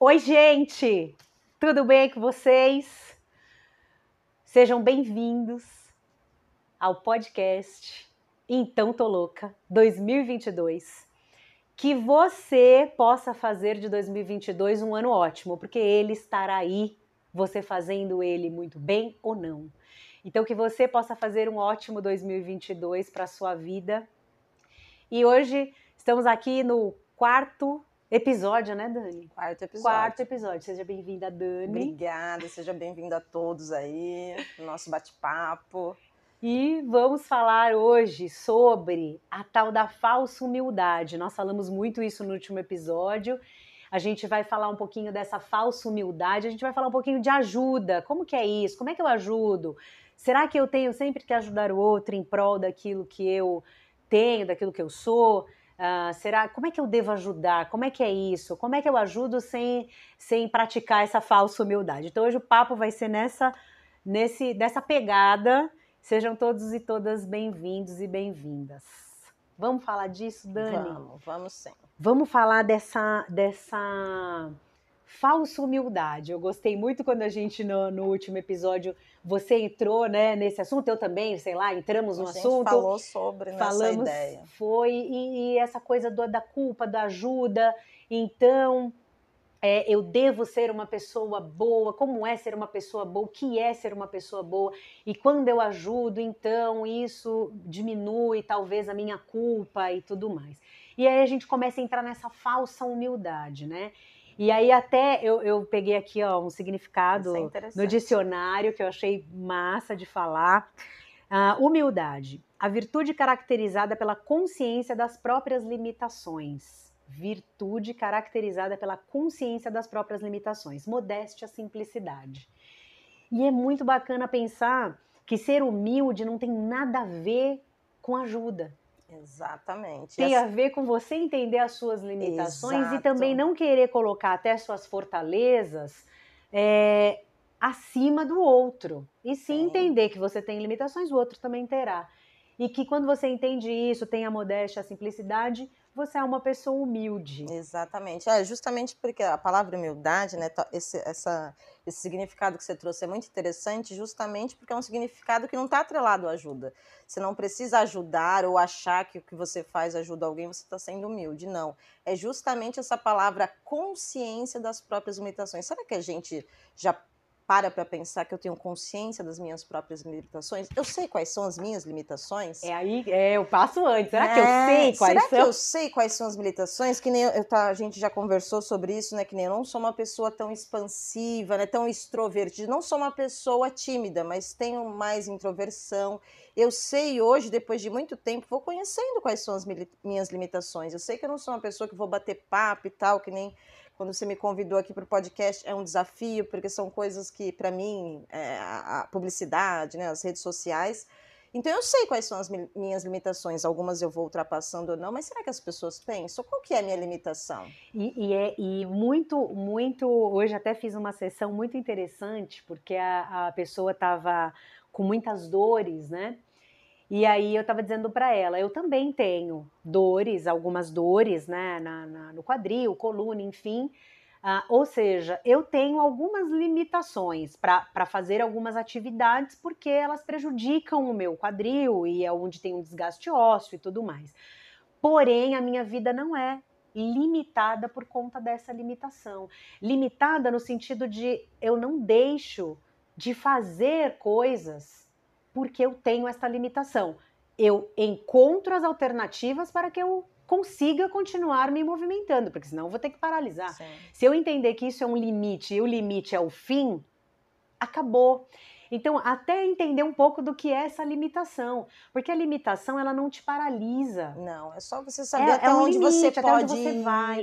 Oi, gente! Tudo bem com vocês? Sejam bem-vindos ao podcast Então Tô Louca 2022. Que você possa fazer de 2022 um ano ótimo, porque ele estará aí, você fazendo ele muito bem ou não. Então, que você possa fazer um ótimo 2022 para a sua vida. E hoje estamos aqui no quarto episódio, né, Dani? Quarto episódio. Quarto episódio. Seja bem-vinda, Dani. Obrigada, seja bem-vinda a todos aí no nosso bate-papo. E vamos falar hoje sobre a tal da falsa humildade. Nós falamos muito isso no último episódio. A gente vai falar um pouquinho dessa falsa humildade, a gente vai falar um pouquinho de ajuda. Como que é isso? Como é que eu ajudo? Será que eu tenho sempre que ajudar o outro em prol daquilo que eu tenho, daquilo que eu sou? Uh, será como é que eu devo ajudar? Como é que é isso? Como é que eu ajudo sem, sem praticar essa falsa humildade? Então hoje o papo vai ser nessa nesse dessa pegada. Sejam todos e todas bem-vindos e bem-vindas. Vamos falar disso, Dani? Vamos, vamos sim. Vamos falar dessa dessa falsa humildade. Eu gostei muito quando a gente no, no, último episódio você entrou, né, nesse assunto. Eu também, sei lá, entramos no a gente assunto. Falou sobre falamos, ideia. Foi e, e essa coisa do, da culpa, da ajuda. Então é, eu devo ser uma pessoa boa, como é ser uma pessoa boa, o que é ser uma pessoa boa, e quando eu ajudo, então isso diminui talvez a minha culpa e tudo mais. E aí a gente começa a entrar nessa falsa humildade, né? E aí até eu, eu peguei aqui ó, um significado é no dicionário que eu achei massa de falar. Uh, humildade, a virtude caracterizada pela consciência das próprias limitações. Virtude caracterizada pela consciência das próprias limitações. Modéstia, simplicidade. E é muito bacana pensar que ser humilde não tem nada a ver com ajuda. Exatamente. Tem a ver com você entender as suas limitações Exato. e também não querer colocar até suas fortalezas é, acima do outro. E sim, sim entender que você tem limitações, o outro também terá. E que quando você entende isso, tem a modéstia, a simplicidade, você é uma pessoa humilde. Exatamente. É justamente porque a palavra humildade, né, esse, essa, esse significado que você trouxe é muito interessante, justamente porque é um significado que não está atrelado à ajuda. Você não precisa ajudar ou achar que o que você faz ajuda alguém, você está sendo humilde. Não. É justamente essa palavra consciência das próprias limitações. Será que a gente já para para pensar que eu tenho consciência das minhas próprias limitações. Eu sei quais são as minhas limitações. É aí, é, eu passo antes. Será é, que eu é, sei quais será são? Será que eu sei quais são as limitações? Que nem eu, eu tá, a gente já conversou sobre isso, né? Que nem eu não sou uma pessoa tão expansiva, né? Tão extrovertida. Não sou uma pessoa tímida, mas tenho mais introversão. Eu sei hoje, depois de muito tempo, vou conhecendo quais são as minhas limitações. Eu sei que eu não sou uma pessoa que vou bater papo e tal, que nem quando você me convidou aqui para o podcast, é um desafio, porque são coisas que, para mim, é, a publicidade, né, as redes sociais. Então, eu sei quais são as minhas limitações. Algumas eu vou ultrapassando ou não, mas será que as pessoas pensam? Qual que é a minha limitação? E, e é e muito, muito. Hoje até fiz uma sessão muito interessante, porque a, a pessoa estava com muitas dores, né? E aí eu estava dizendo para ela, eu também tenho dores, algumas dores, né, na, na no quadril, coluna, enfim. Uh, ou seja, eu tenho algumas limitações para fazer algumas atividades porque elas prejudicam o meu quadril e é onde tem um desgaste ósseo e tudo mais. Porém, a minha vida não é limitada por conta dessa limitação. Limitada no sentido de eu não deixo de fazer coisas porque eu tenho essa limitação. Eu encontro as alternativas para que eu consiga continuar me movimentando, porque senão eu vou ter que paralisar. Sim. Se eu entender que isso é um limite e o limite é o fim, acabou. Então, até entender um pouco do que é essa limitação, porque a limitação ela não te paralisa. Não, é só você saber é, até é um onde limite, você até pode onde você vai.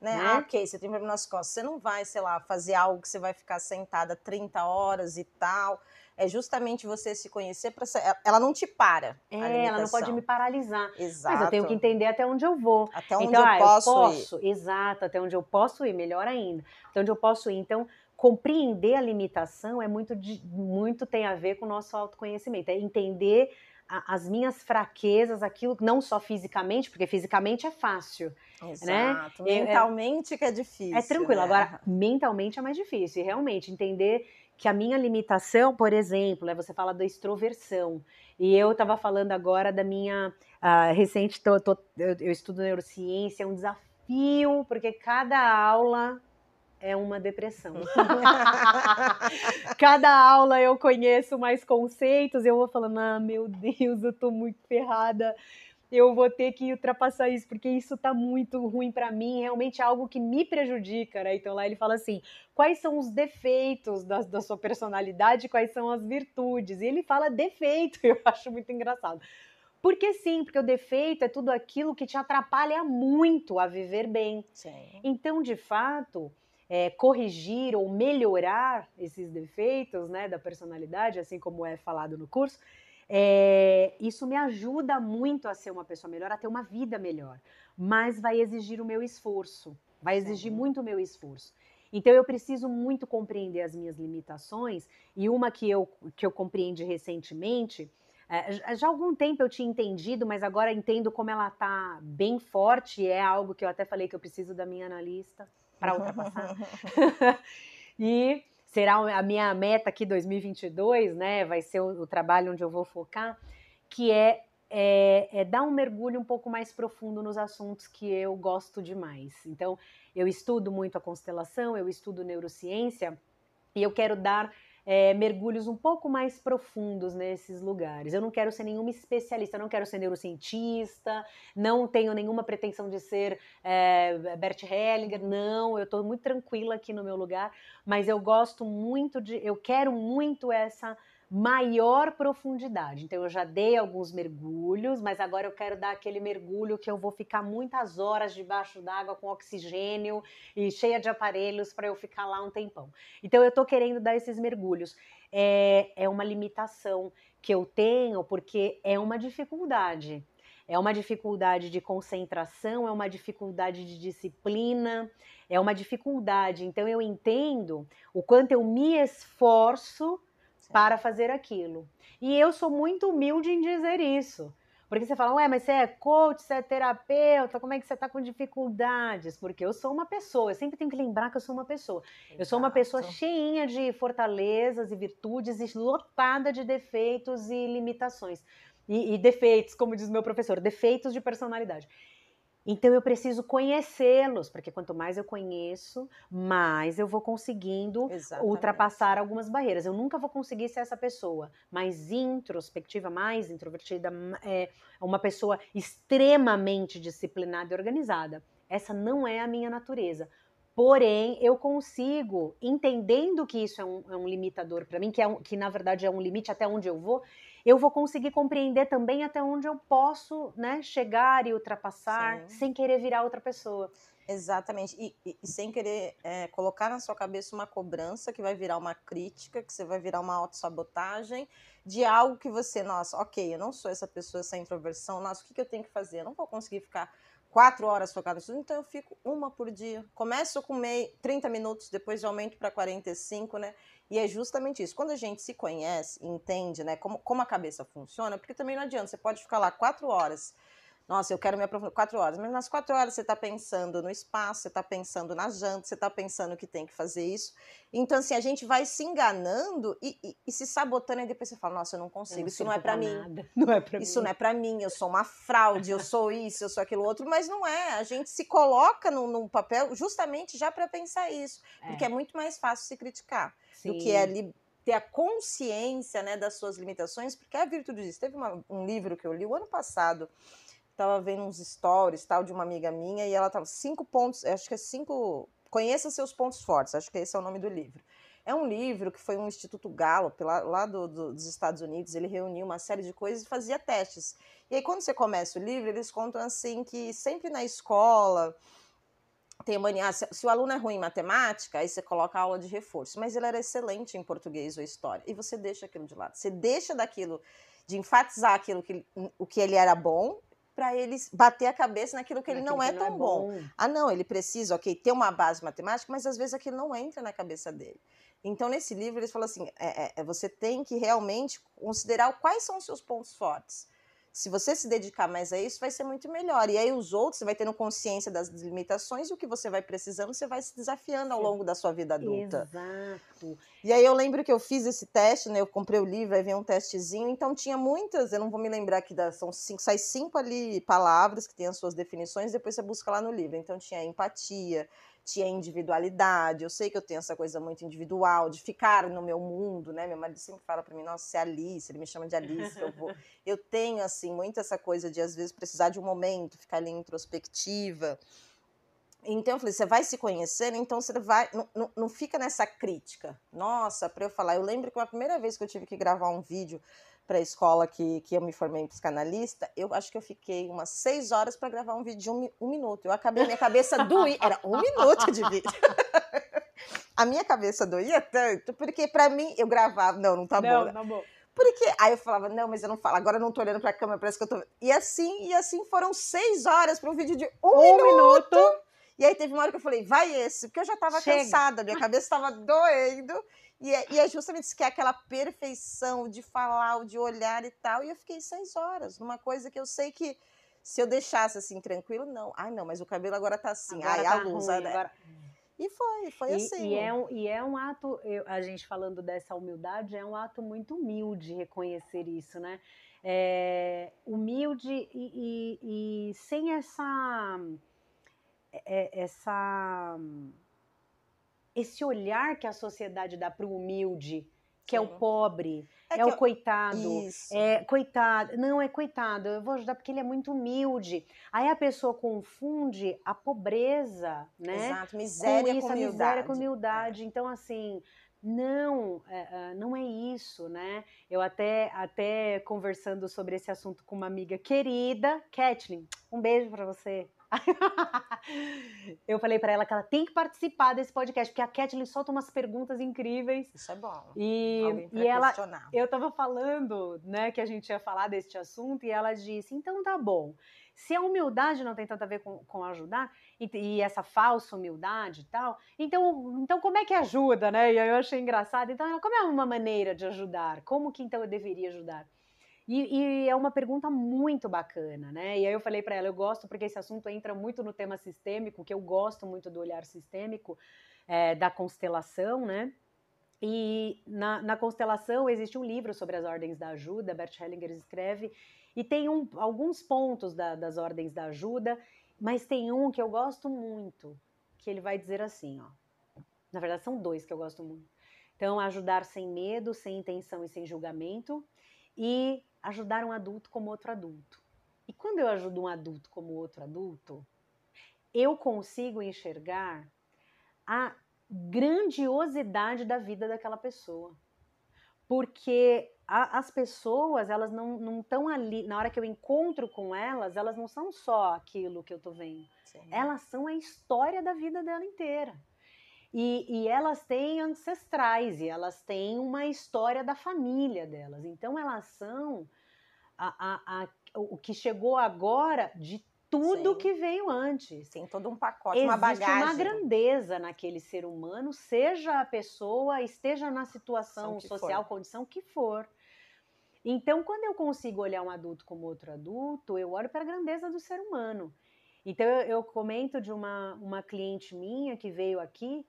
Né? né? Ah, ok, você tem problema nas costas. Você não vai, sei lá, fazer algo que você vai ficar sentada 30 horas e tal é justamente você se conhecer para ela não te para. É, ela não pode me paralisar. Exato. Mas eu tenho que entender até onde eu vou. Até onde então, eu, ah, posso eu posso ir. Exato, até onde eu posso ir, melhor ainda. Até onde eu posso ir. Então, compreender a limitação é muito, muito tem a ver com o nosso autoconhecimento. É entender as minhas fraquezas, aquilo, não só fisicamente, porque fisicamente é fácil. Né? Exato. Né? Mentalmente que é difícil. É tranquilo. Né? Agora, mentalmente é mais difícil. E realmente, entender que a minha limitação, por exemplo, é você fala da extroversão. E eu estava falando agora da minha uh, recente, tô, tô, eu, eu estudo neurociência, é um desafio, porque cada aula é uma depressão. Cada aula eu conheço mais conceitos, eu vou falando, ah, meu Deus, eu tô muito ferrada. Eu vou ter que ultrapassar isso, porque isso tá muito ruim para mim, realmente é algo que me prejudica, né? Então lá ele fala assim: quais são os defeitos da, da sua personalidade, quais são as virtudes? E ele fala defeito, eu acho muito engraçado. Porque sim, porque o defeito é tudo aquilo que te atrapalha muito a viver bem. Sim. Então, de fato, é, corrigir ou melhorar esses defeitos né, da personalidade, assim como é falado no curso, é, isso me ajuda muito a ser uma pessoa melhor, a ter uma vida melhor. Mas vai exigir o meu esforço, vai exigir Sim. muito o meu esforço. Então eu preciso muito compreender as minhas limitações, e uma que eu, que eu compreendi recentemente, é, já há algum tempo eu tinha entendido, mas agora entendo como ela está bem forte, e é algo que eu até falei que eu preciso da minha analista para ultrapassar. e será a minha meta aqui 2022, né? Vai ser o, o trabalho onde eu vou focar, que é, é, é, dar um mergulho um pouco mais profundo nos assuntos que eu gosto demais. Então, eu estudo muito a constelação, eu estudo neurociência e eu quero dar é, mergulhos um pouco mais profundos nesses lugares. Eu não quero ser nenhuma especialista, não quero ser neurocientista, não tenho nenhuma pretensão de ser é, Bert Hellinger, não, eu estou muito tranquila aqui no meu lugar, mas eu gosto muito de, eu quero muito essa maior profundidade. Então eu já dei alguns mergulhos, mas agora eu quero dar aquele mergulho que eu vou ficar muitas horas debaixo d'água com oxigênio e cheia de aparelhos para eu ficar lá um tempão. Então eu estou querendo dar esses mergulhos. É, é uma limitação que eu tenho porque é uma dificuldade. É uma dificuldade de concentração, é uma dificuldade de disciplina, é uma dificuldade. Então eu entendo o quanto eu me esforço para fazer aquilo. E eu sou muito humilde em dizer isso. Porque você fala, ué, mas você é coach, você é terapeuta, como é que você está com dificuldades? Porque eu sou uma pessoa, eu sempre tenho que lembrar que eu sou uma pessoa. Exato. Eu sou uma pessoa cheinha de fortalezas e virtudes e lotada de defeitos e limitações. E, e defeitos, como diz meu professor, defeitos de personalidade. Então eu preciso conhecê-los, porque quanto mais eu conheço, mais eu vou conseguindo Exatamente. ultrapassar algumas barreiras. Eu nunca vou conseguir ser essa pessoa mais introspectiva, mais introvertida, é uma pessoa extremamente disciplinada e organizada. Essa não é a minha natureza. Porém, eu consigo, entendendo que isso é um, é um limitador para mim, que, é um, que na verdade é um limite até onde eu vou, eu vou conseguir compreender também até onde eu posso né, chegar e ultrapassar Sim. sem querer virar outra pessoa. Exatamente. E, e, e sem querer é, colocar na sua cabeça uma cobrança que vai virar uma crítica, que você vai virar uma autossabotagem de algo que você, nossa, ok, eu não sou essa pessoa, essa introversão, nossa, o que, que eu tenho que fazer? Eu não vou conseguir ficar quatro horas focado nisso, então eu fico uma por dia. Começo com meio, 30 minutos, depois eu aumento para 45, né? E é justamente isso. Quando a gente se conhece, entende, né, como, como a cabeça funciona, porque também não adianta, você pode ficar lá quatro horas. Nossa, eu quero me aprofundar quatro horas, mas nas quatro horas você está pensando no espaço, você está pensando na janta, você está pensando que tem que fazer isso. Então, assim, a gente vai se enganando e, e, e se sabotando, e depois você fala, nossa, eu não consigo, não isso não é para mim. Não é pra isso mim. não é para mim, eu sou uma fraude, eu sou isso, eu sou aquilo outro, mas não é. A gente se coloca num, num papel justamente já para pensar isso, é. porque é muito mais fácil se criticar. Sim. do que é ali ter a consciência né, das suas limitações, porque é a virtude disso. Teve uma, um livro que eu li o ano passado, estava vendo uns stories tal de uma amiga minha e ela estava cinco pontos, acho que é cinco, conheça seus pontos fortes, acho que esse é o nome do livro. É um livro que foi um Instituto Gallup, lá, lá do, do, dos Estados Unidos, ele reuniu uma série de coisas e fazia testes. E aí, quando você começa o livro, eles contam assim que sempre na escola, tem mania, se, se, o aluno é ruim em matemática, aí você coloca a aula de reforço, mas ele era excelente em português ou história, e você deixa aquilo de lado. Você deixa daquilo, de enfatizar aquilo que, o que ele era bom, para ele bater a cabeça naquilo que ele Naquilo não é que tão é bom. Ah, não, ele precisa, ok, ter uma base matemática, mas às vezes aquilo não entra na cabeça dele. Então, nesse livro, eles falam assim: é, é, é você tem que realmente considerar quais são os seus pontos fortes. Se você se dedicar mais a isso, vai ser muito melhor. E aí os outros, você vai tendo consciência das limitações e o que você vai precisando, você vai se desafiando ao longo da sua vida adulta. Exato. E aí eu lembro que eu fiz esse teste, né? Eu comprei o livro, aí veio um testezinho, então tinha muitas, eu não vou me lembrar aqui, são cinco, sai cinco ali palavras que têm as suas definições, depois você busca lá no livro. Então tinha empatia, tinha individualidade. Eu sei que eu tenho essa coisa muito individual, de ficar no meu mundo, né? Meu marido sempre fala para mim, nossa, você é Alice, ele me chama de Alice, eu vou. Eu tenho, assim, muito essa coisa de, às vezes, precisar de um momento, ficar ali introspectiva. Então, eu falei, você vai se conhecendo, então você vai. Não, não, não fica nessa crítica. Nossa, para eu falar. Eu lembro que a primeira vez que eu tive que gravar um vídeo para a escola que, que eu me formei em psicanalista, eu acho que eu fiquei umas seis horas para gravar um vídeo de um, um minuto. Eu acabei, minha cabeça doía. Era um minuto de vídeo. a minha cabeça doía tanto, porque para mim eu gravava. Não, não tá não, bom. tá bom. Porque aí eu falava, não, mas eu não falo, agora eu não tô olhando pra câmera, parece que eu tô. E assim, e assim foram seis horas para um vídeo de um, Um minuto. minuto. E aí teve uma hora que eu falei, vai esse, porque eu já tava Chega. cansada, minha cabeça tava doendo. E é, e é justamente isso que é aquela perfeição de falar, de olhar e tal. E eu fiquei seis horas numa coisa que eu sei que se eu deixasse assim tranquilo, não. Ai, não, mas o cabelo agora tá assim. Agora Ai, tá a luz. ruim, né? agora- E foi, foi E, assim. e é um, e é um ato, eu- a gente falando dessa humildade, é um ato muito humilde reconhecer isso, né? É, humilde e, e- e sem essa, é- essa, esse olhar que a sociedade dá para o humilde, que é o Sim. pobre, é, que o eu- coitado. Isso. É, coitado, não é coitado, eu vou ajudar porque ele é muito humilde. Aí a pessoa confunde a pobreza, né? Exato, com miséria isso, com a humildade. miséria com humildade. Então, assim, não, é, é, não é isso, né? Eu até, até conversando sobre esse assunto com uma amiga querida, Kathleen, um beijo pra você. Eu falei pra ela que ela tem que participar desse podcast, porque a Kathleen solta umas perguntas incríveis. Isso é bom. E, e ela, questionar. eu tava falando, né, que a gente ia falar deste assunto, e ela disse: então tá bom. Se a humildade não tem tanto a ver com, com ajudar, e, e essa falsa humildade e tal, então, então como é que ajuda, né? E aí eu achei engraçado. Então, ela, como é uma maneira de ajudar? Como que então eu deveria ajudar? E, e é uma pergunta muito bacana, né? E aí eu falei para ela, eu gosto porque esse assunto entra muito no tema sistêmico, que eu gosto muito do olhar sistêmico, é, da constelação, né? E na, na constelação existe um livro sobre as ordens da ajuda, Bert Hellinger escreve, e tem um, alguns pontos da- das ordens da ajuda, mas tem um que eu gosto muito, que ele vai dizer assim, ó. Na verdade, são dois que eu gosto muito. Então, ajudar sem medo, sem intenção e sem julgamento, e ajudar um adulto como outro adulto. E quando eu ajudo um adulto como outro adulto, eu consigo enxergar a grandiosidade da vida daquela pessoa. Porque a- as pessoas, elas não estão ali, na hora que eu encontro com elas, elas não são só aquilo que eu tô vendo. Sim. Elas são a história da vida dela inteira. E, e elas têm ancestrais, e elas têm uma história da família delas. Então, elas são a- a- a- o que chegou agora de tudo Sim. que veio antes. Tem todo um pacote, Existe uma bagagem. uma grandeza naquele ser humano, seja a pessoa, esteja na situação social, for. condição que for. Então, quando eu consigo olhar um adulto como outro adulto, eu olho para a grandeza do ser humano. Então, eu, eu comento de uma, uma cliente minha que veio aqui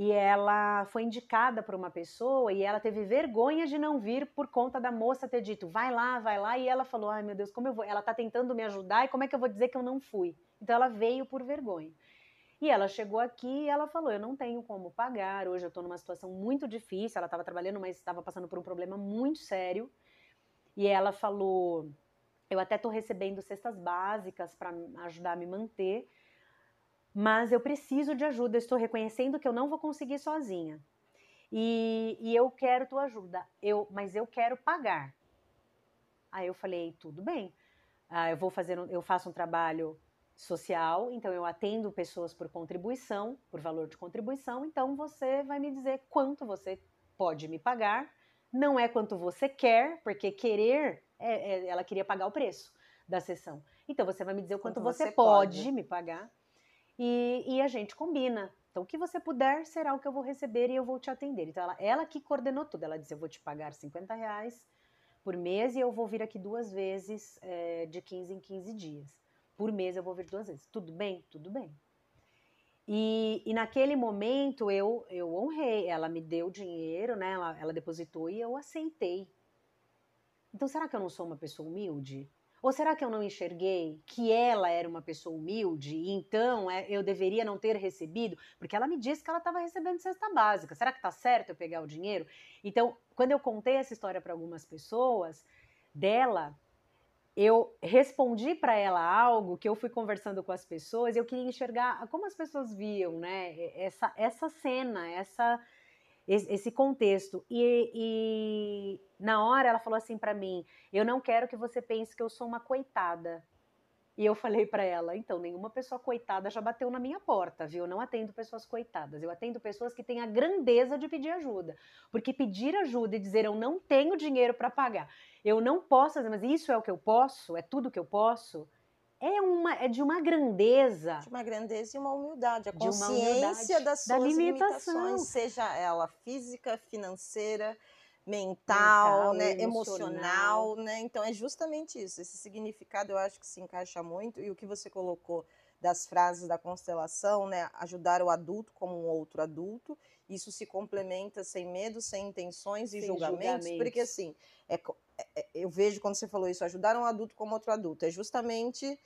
e ela foi indicada por uma pessoa e ela teve vergonha de não vir por conta da moça ter dito, vai lá, vai lá, e ela falou, ai meu Deus, como eu vou? Ela tá tentando me ajudar e como é que eu vou dizer que eu não fui? Então, ela veio por vergonha. E ela chegou aqui e ela falou: Eu não tenho como pagar. Hoje eu estou numa situação muito difícil. Ela estava trabalhando, mas estava passando por um problema muito sério. E ela falou: Eu até estou recebendo cestas básicas para ajudar a me manter, mas eu preciso de ajuda. Estou reconhecendo que eu não vou conseguir sozinha. E, e eu quero tua ajuda. Eu, mas eu quero pagar. Aí eu falei: Tudo bem. Ah, eu vou fazer, um- eu faço um trabalho social, então eu atendo pessoas por contribuição, por valor de contribuição, então você vai me dizer quanto você pode me pagar. Não é quanto você quer, porque querer, é- é- ela queria pagar o preço da sessão. Então você vai me dizer o quanto, Quanto você, você pode. me pagar e, e a gente combina. Então, o que você puder será o que eu vou receber e eu vou te atender. Então, ela, ela que coordenou tudo. Ela disse: Eu vou te pagar 50 reais por mês e eu vou vir aqui duas vezes, é, de 15 em 15 dias. Por mês eu vou vir duas vezes. Tudo bem? Tudo bem. E, e naquele momento eu, eu honrei. Ela me deu dinheiro, né? Ela, ela depositou e eu aceitei. Então, será que eu não sou uma pessoa humilde? Ou será que eu não enxerguei que ela era uma pessoa humilde e então é, eu deveria não ter recebido? Porque ela me disse que ela estava recebendo cesta básica. Será que está certo eu pegar o dinheiro? Então, quando eu contei essa história para algumas pessoas dela, eu respondi para ela algo que eu fui conversando com as pessoas. Eu queria enxergar como as pessoas viam, né? Essa essa cena, essa esse contexto. E, e, na hora ela falou assim para mim: Eu não quero que você pense que eu sou uma coitada. E eu falei para ela: Então, nenhuma pessoa coitada já bateu na minha porta, viu? Eu não atendo pessoas coitadas. Eu atendo pessoas que têm a grandeza de pedir ajuda. Porque pedir ajuda e dizer eu não tenho dinheiro para pagar, eu não posso mas isso é o que eu posso, é tudo que eu posso é, uma, é de uma grandeza. De uma grandeza e uma humildade. A consciência humildade, das da suas limitação. limitações, seja ela física, financeira, Mental, mental, né, emocional. emocional, né? Então é justamente isso. Esse significado eu acho que se encaixa muito e o que você colocou das frases da constelação, né? Ajudar o adulto como um outro adulto. Isso se complementa sem medo, sem intenções e Sem julgamentos, porque assim, é é- é- eu vejo quando você falou isso, ajudar um adulto como outro adulto, é justamente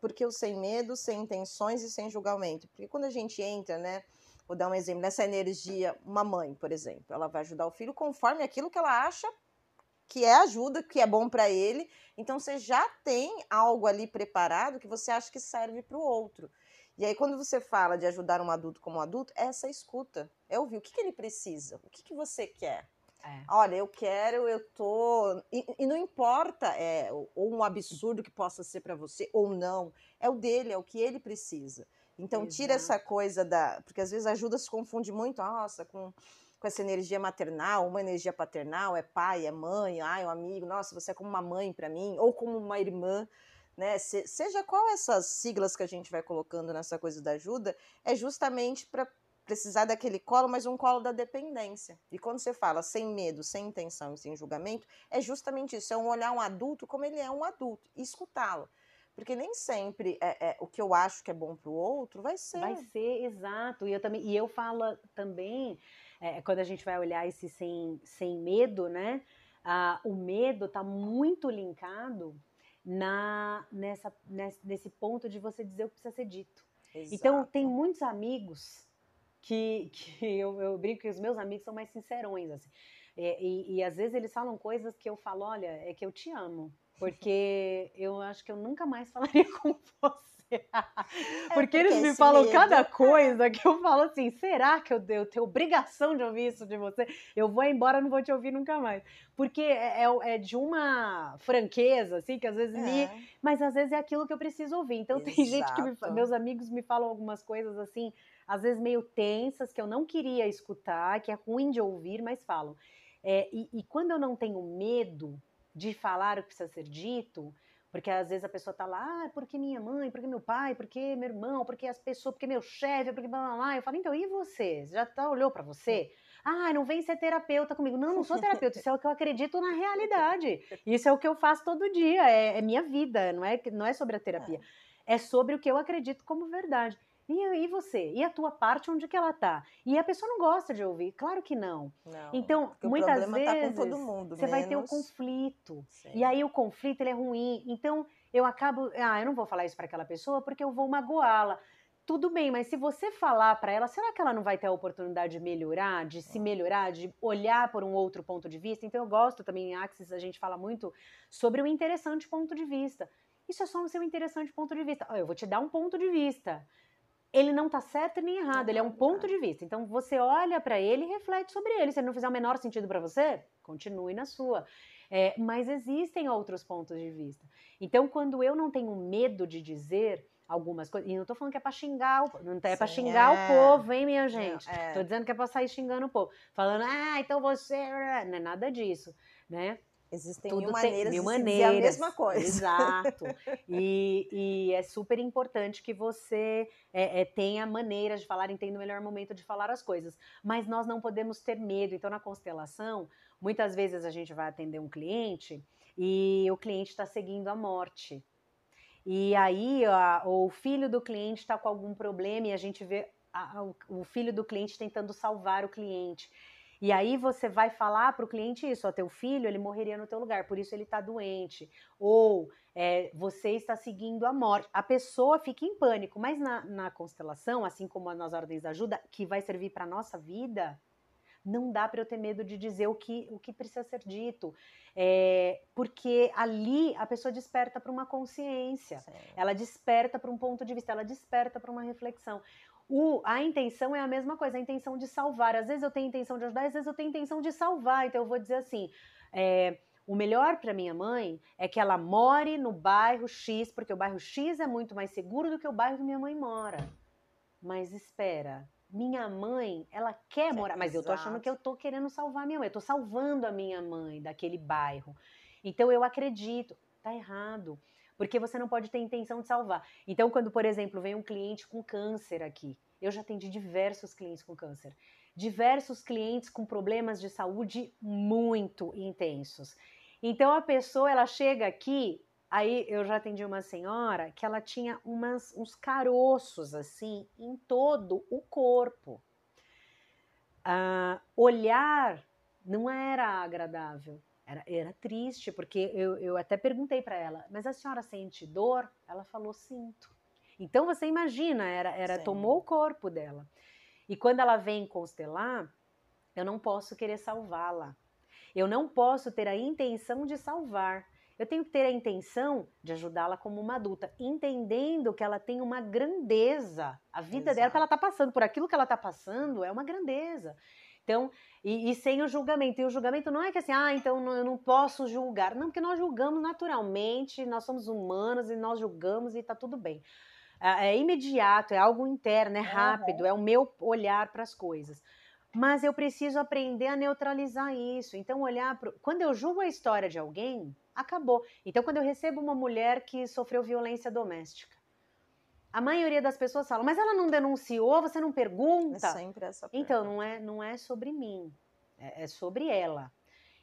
porque o sem medo, sem intenções e sem julgamento. Porque quando a gente entra, né? Vou dar um exemplo, nessa energia, uma mãe, por exemplo, ela vai ajudar o filho conforme aquilo que ela acha que é ajuda, que é bom para ele. Então você já tem algo ali preparado que você acha que serve para o outro. E aí, quando você fala de ajudar um adulto como um adulto, é essa escuta. É ouvir o que, que ele precisa, o que, que você quer. É. Olha, eu quero, eu tô. E, e não importa, é, ou um absurdo que possa ser para você, ou não. É o dele, é o que ele precisa. Então, tira Exato. essa coisa da. Porque às vezes a ajuda se confunde muito, nossa, com, com essa energia maternal, uma energia paternal, é pai, é mãe, ai, um amigo, nossa, você é como uma mãe para mim, ou como uma irmã. Né? Se- seja qual essas siglas que a gente vai colocando nessa coisa da ajuda, é justamente para precisar daquele colo, mas um colo da dependência. E quando você fala sem medo, sem intenção e sem julgamento, é justamente isso, é um olhar um adulto como ele é um adulto e escutá-lo. Porque nem sempre é, é o que eu acho que é bom para o outro vai ser. Vai ser, exato. E eu também, e eu falo também, é, quando a gente vai olhar esse sem, sem medo, né? Ah, o medo está muito linkado na, nessa, nesse, nesse ponto de você dizer o que precisa ser dito. Então, Exato. tem muitos amigos que, que eu, eu brinco que os meus amigos são mais sincerões, assim. É, e, e às vezes eles falam coisas que eu falo, olha, é que eu te amo. Porque eu acho que eu nunca mais falaria com você. porque, eles me falam medo- cada coisa que eu falo assim, será que eu, eu tenho obrigação de ouvir isso de você? Eu vou embora, não vou te ouvir nunca mais. Porque é, é- é de uma franqueza, assim, que às vezes me, É. mas às vezes é aquilo que eu preciso ouvir. Então tem gente que me, Exato. meus amigos me falam algumas coisas assim, às vezes meio tensas, que eu não queria escutar, que é ruim de ouvir, mas falam. É, e, e quando eu não tenho medo de falar o que precisa ser dito, porque às vezes a pessoa tá lá, ah, porque minha mãe, porque meu pai, porque meu irmão, porque as pessoas, porque meu chefe, porque blá blá blá. Eu falo, então, e você? Já tá, olhou pra você? Ah, não vem ser terapeuta comigo. Não, não sou terapeuta, isso é o que eu acredito na realidade. Isso é o que eu faço todo dia, é, é minha vida, não é, não é sobre a terapia. É sobre o que eu acredito como verdade. E, e você? E a tua parte, onde que ela tá? E a pessoa não gosta de ouvir, claro que não. Não, Então, muitas tá vezes, todo mundo. Você vai ter o menos- conflito. Sim. E aí o conflito ele é ruim. Então eu acabo, ah, eu não vou falar isso para aquela pessoa porque eu vou magoá-la. Tudo bem, mas se você falar para ela, será que ela não vai ter a oportunidade de melhorar, de se melhorar, de olhar por um outro ponto de vista? Então eu gosto também em Axis, a gente fala muito sobre o interessante ponto de vista. Isso é só o seu interessante ponto de vista. Ó, eu vou te dar um ponto de vista. Ele não tá certo nem errado, ele é um ponto de vista. Então você olha para ele e reflete sobre ele. Se ele não fizer o menor sentido para você, continue na sua. É, mas existem outros pontos de vista. Então, quando eu não tenho medo de dizer algumas coisas, e não tô falando que é para xingar, o, não é para xingar é. o povo, hein, minha gente? Não, é. Dizendo que é para sair xingando o povo, falando, ah, então você, não é nada disso, né? Existem Tudo mil maneiras mil de se dizer a maneiras. mesma coisa. Exato. E, e é super importante que você é, é, tenha maneiras de falar, entenda o melhor momento de falar as coisas. Mas nós não podemos ter medo. Então, na constelação, muitas vezes a gente vai atender um cliente e o cliente está seguindo a morte. E aí a- o filho do cliente está com algum problema e a gente vê a- o filho do cliente tentando salvar o cliente. E aí você vai falar para o cliente isso, ó, teu filho ele morreria no teu lugar, por isso ele está doente. Ou é, você está seguindo a morte. A pessoa fica em pânico, mas na, na constelação, assim como nas ordens da ajuda, que vai servir para nossa vida, não dá para eu ter medo de dizer o que, o que precisa ser dito. É, porque ali a pessoa desperta para uma consciência ela desperta para um ponto de vista, ela desperta para uma reflexão. O- a intenção é a mesma coisa, a intenção de salvar. Às vezes eu tenho intenção de ajudar, às vezes eu tenho intenção de salvar. Então eu vou dizer assim: é, o melhor para minha mãe é que ela more no bairro X, porque o bairro X é muito mais seguro do que o bairro que minha mãe mora. Mas espera, minha mãe, ela quer morar, mas eu tô achando que eu tô querendo salvar minha mãe, eu tô salvando a minha mãe daquele bairro. Então eu acredito, tá errado. Porque você não pode ter intenção de salvar. Então, quando, por exemplo, vem um cliente com câncer aqui, eu já atendi diversos clientes com câncer, diversos clientes com problemas de saúde muito intensos. Então, a pessoa, ela chega aqui, aí eu já atendi uma senhora que ela tinha umas, uns caroços, assim, em todo o corpo. Ah, olhar não era agradável. Era, era triste, porque eu, eu até perguntei para ela, mas a senhora sente dor? Ela falou, sinto. Então você imagina, era, era Sim. tomou o corpo dela. E quando ela vem constelar, eu não posso querer salvá-la. Eu não posso ter a intenção de salvar. Eu tenho que ter a intenção de ajudá-la como uma adulta, entendendo que ela tem uma grandeza. A vida dela, Exato. ela está passando por aquilo que ela está passando, é uma grandeza. Então, e, e sem o julgamento. E o julgamento não é que assim, ah, então eu não posso julgar. Não, porque nós julgamos naturalmente, nós somos humanos e nós julgamos e tá tudo bem. É, é imediato, é algo interno, é rápido, é o meu olhar para as coisas. Mas eu preciso aprender a neutralizar isso. Então, olhar pro... Quando eu julgo a história de alguém, acabou. Então, quando eu recebo uma mulher que sofreu violência doméstica, a maioria das pessoas fala, mas ela não denunciou, você não É pergunta? sempre essa Então, pergunta. não é, não é sobre mim, é, é sobre ela.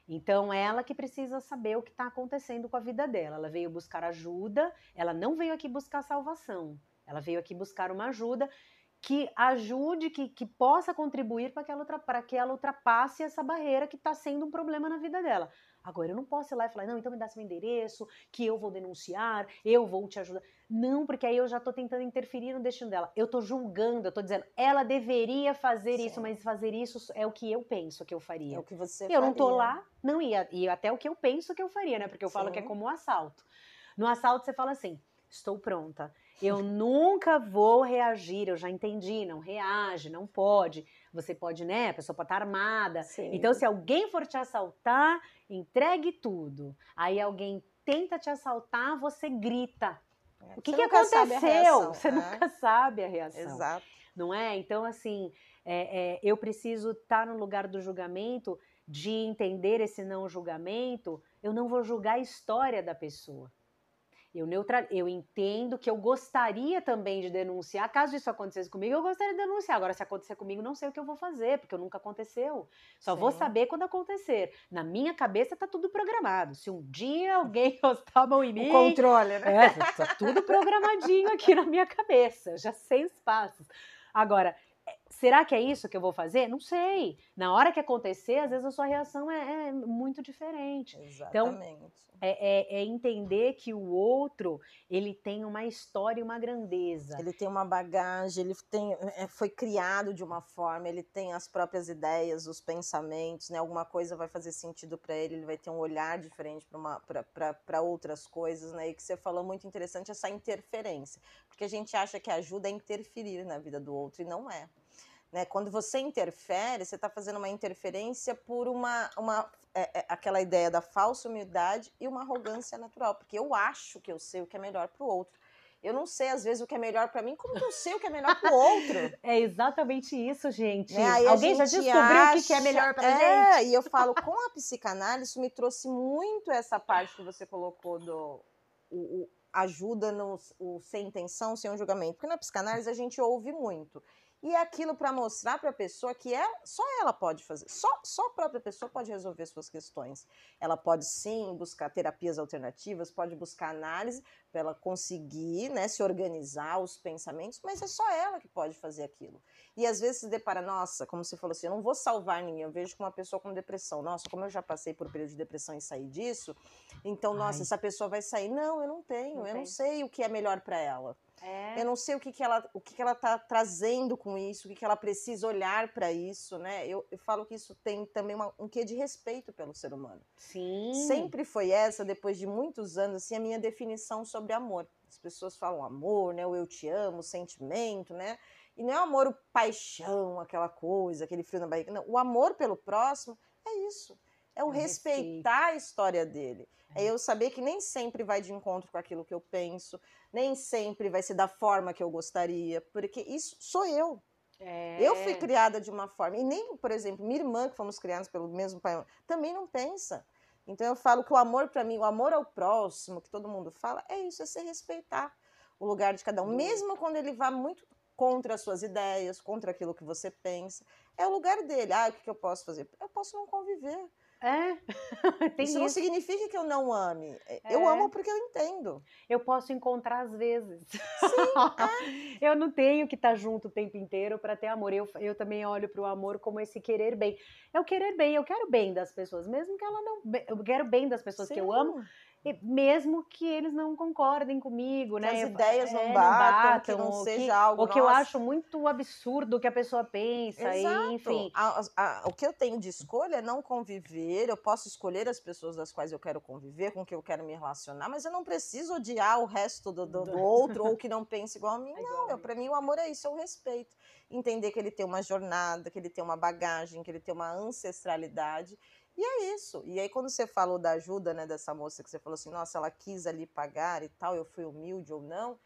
Então, é ela que precisa saber o que está acontecendo com a vida dela. Ela veio buscar ajuda, ela não veio aqui buscar salvação. Ela veio aqui buscar uma ajuda que ajude, que, que possa contribuir para que, ela pra que ela ultrapasse essa barreira que está sendo um problema na vida dela. Agora, eu não posso ir lá e falar, não, então me dá seu endereço, que eu vou denunciar, eu vou te ajudar. Não, porque aí eu já estou tentando interferir no destino dela. Eu estou julgando, eu estou dizendo, ela deveria fazer isso, Sim. mas fazer isso é o que eu penso que eu faria. É o que você Eu não tô faria. lá, não ia. E até o que eu penso que eu faria, né? Porque eu falo que é Sim. como um assalto. No assalto você fala assim: estou pronta. Eu nunca vou reagir, eu já entendi, não reage, não pode. Você pode, né? A pessoa pode estar armada. Sim. Então, se alguém for te assaltar, entregue tudo. Aí alguém tenta te assaltar, você grita. O que, que aconteceu? Você né? nunca sabe a reação Exato. não é? Então, assim, é, é, eu preciso estar no lugar do julgamento, de entender esse não julgamento. Eu não vou julgar a história da pessoa. Eu, neutral, eu entendo que eu gostaria também de denunciar. Caso isso acontecesse comigo, eu gostaria de denunciar. Agora, se acontecer comigo, não sei o que eu vou fazer, porque nunca aconteceu. Só vou Sim. saber quando acontecer. Na minha cabeça tá tudo programado. Se um dia alguém encostar a mão em mim. O controle, né? É, tá tudo programadinho aqui na minha cabeça, já sei os passos. Agora, será que é isso que eu vou fazer? Não sei. Na hora que acontecer, às vezes a sua reação é, é muito diferente. Exatamente. É, é- é entender que o outro, ele tem uma história e uma grandeza. Ele tem uma bagagem, ele tem, é, foi criado de uma forma, ele tem as próprias ideias, os pensamentos, né? Alguma coisa vai fazer sentido para ele, ele vai ter um olhar diferente para outras coisas, né? E que você falou muito interessante essa interferência, porque a gente acha que ajuda a interferir na vida do outro e não é. Né? Quando você interfere, você está fazendo uma interferência por uma, uma é, é, aquela ideia da falsa humildade e uma arrogância natural, porque eu acho que eu sei o que é melhor para o outro. Eu não sei, às vezes, o que é melhor para mim, como que eu sei o que é melhor para o outro? É exatamente isso, gente. É, Alguém já descobriu acha... o que é melhor para é, gente? É, e eu falo, com a psicanálise, isso me trouxe muito essa parte que você colocou do o, o ajuda no o sem intenção, sem um julgamento. Porque na psicanálise a gente ouve muito. E é aquilo para mostrar para a pessoa que é, só ela pode fazer, só, só a própria pessoa pode resolver suas questões. Ela pode sim buscar terapias alternativas, pode buscar análise para ela conseguir né, se organizar os pensamentos, mas é só ela que pode fazer aquilo. E às vezes se depara, nossa, como você falou assim, eu não vou salvar ninguém, eu vejo uma pessoa com depressão, nossa, como eu já passei por um período de depressão e saí disso, então, nossa, Ai. essa pessoa vai sair. Não, eu não tenho, não eu tem. não sei o que é melhor para ela. É. Eu não sei o que, que ela o que, que ela está trazendo com isso, o que, que ela precisa olhar para isso, né? Eu, eu, falo que isso tem também uma, um quê de respeito pelo ser humano. Sim. Sempre foi essa, depois de muitos anos, assim, a minha definição sobre amor. As pessoas falam amor, né? O eu te amo, sentimento, né? E não é o amor, o paixão, aquela coisa, aquele frio na barriga. Não, o amor pelo próximo é isso. É o respeitar a história dele. É. é eu saber que nem sempre vai de encontro com aquilo que eu penso, nem sempre vai ser da forma que eu gostaria, porque isso sou eu. É. Eu fui criada de uma forma, e nem, por exemplo, minha irmã, que fomos criados pelo mesmo pai, também não pensa. Então eu falo que o amor para mim, o amor ao próximo, que todo mundo fala, é isso, é se respeitar o lugar de cada um, mesmo quando ele vá muito contra as suas ideias, contra aquilo que você pensa. É o lugar dele. Ah, o que eu posso fazer? Eu posso não conviver. É. Tem isso, isso, não significa que eu não ame. É. Eu amo porque eu entendo. Eu posso encontrar às vezes. Sim, é. eu não tenho que estar tá junto o tempo inteiro para ter amor. Eu, eu também olho para o amor como esse querer bem. Eu querer bem, eu quero bem das pessoas, mesmo que ela não. Eu quero bem das pessoas Sim. que eu amo mesmo que eles não concordem comigo, né? as ideias não, é, batam, não batam, que não seja que, algo. O que eu acho muito absurdo que a pessoa pensa, Exato. E, enfim. A, a, o que eu tenho de escolha é não conviver. Eu posso escolher as pessoas das quais eu quero conviver, com que eu quero me relacionar, mas eu não preciso odiar o resto do, do, do outro ou que não pense igual a mim. É não, para mim o amor é isso, é o respeito. Entender que ele tem uma jornada, que ele tem uma bagagem, que ele tem uma ancestralidade e é isso. E aí, quando você falou da ajuda, né, dessa moça que você falou assim, nossa, ela quis ali pagar e tal, eu fui humilde ou não,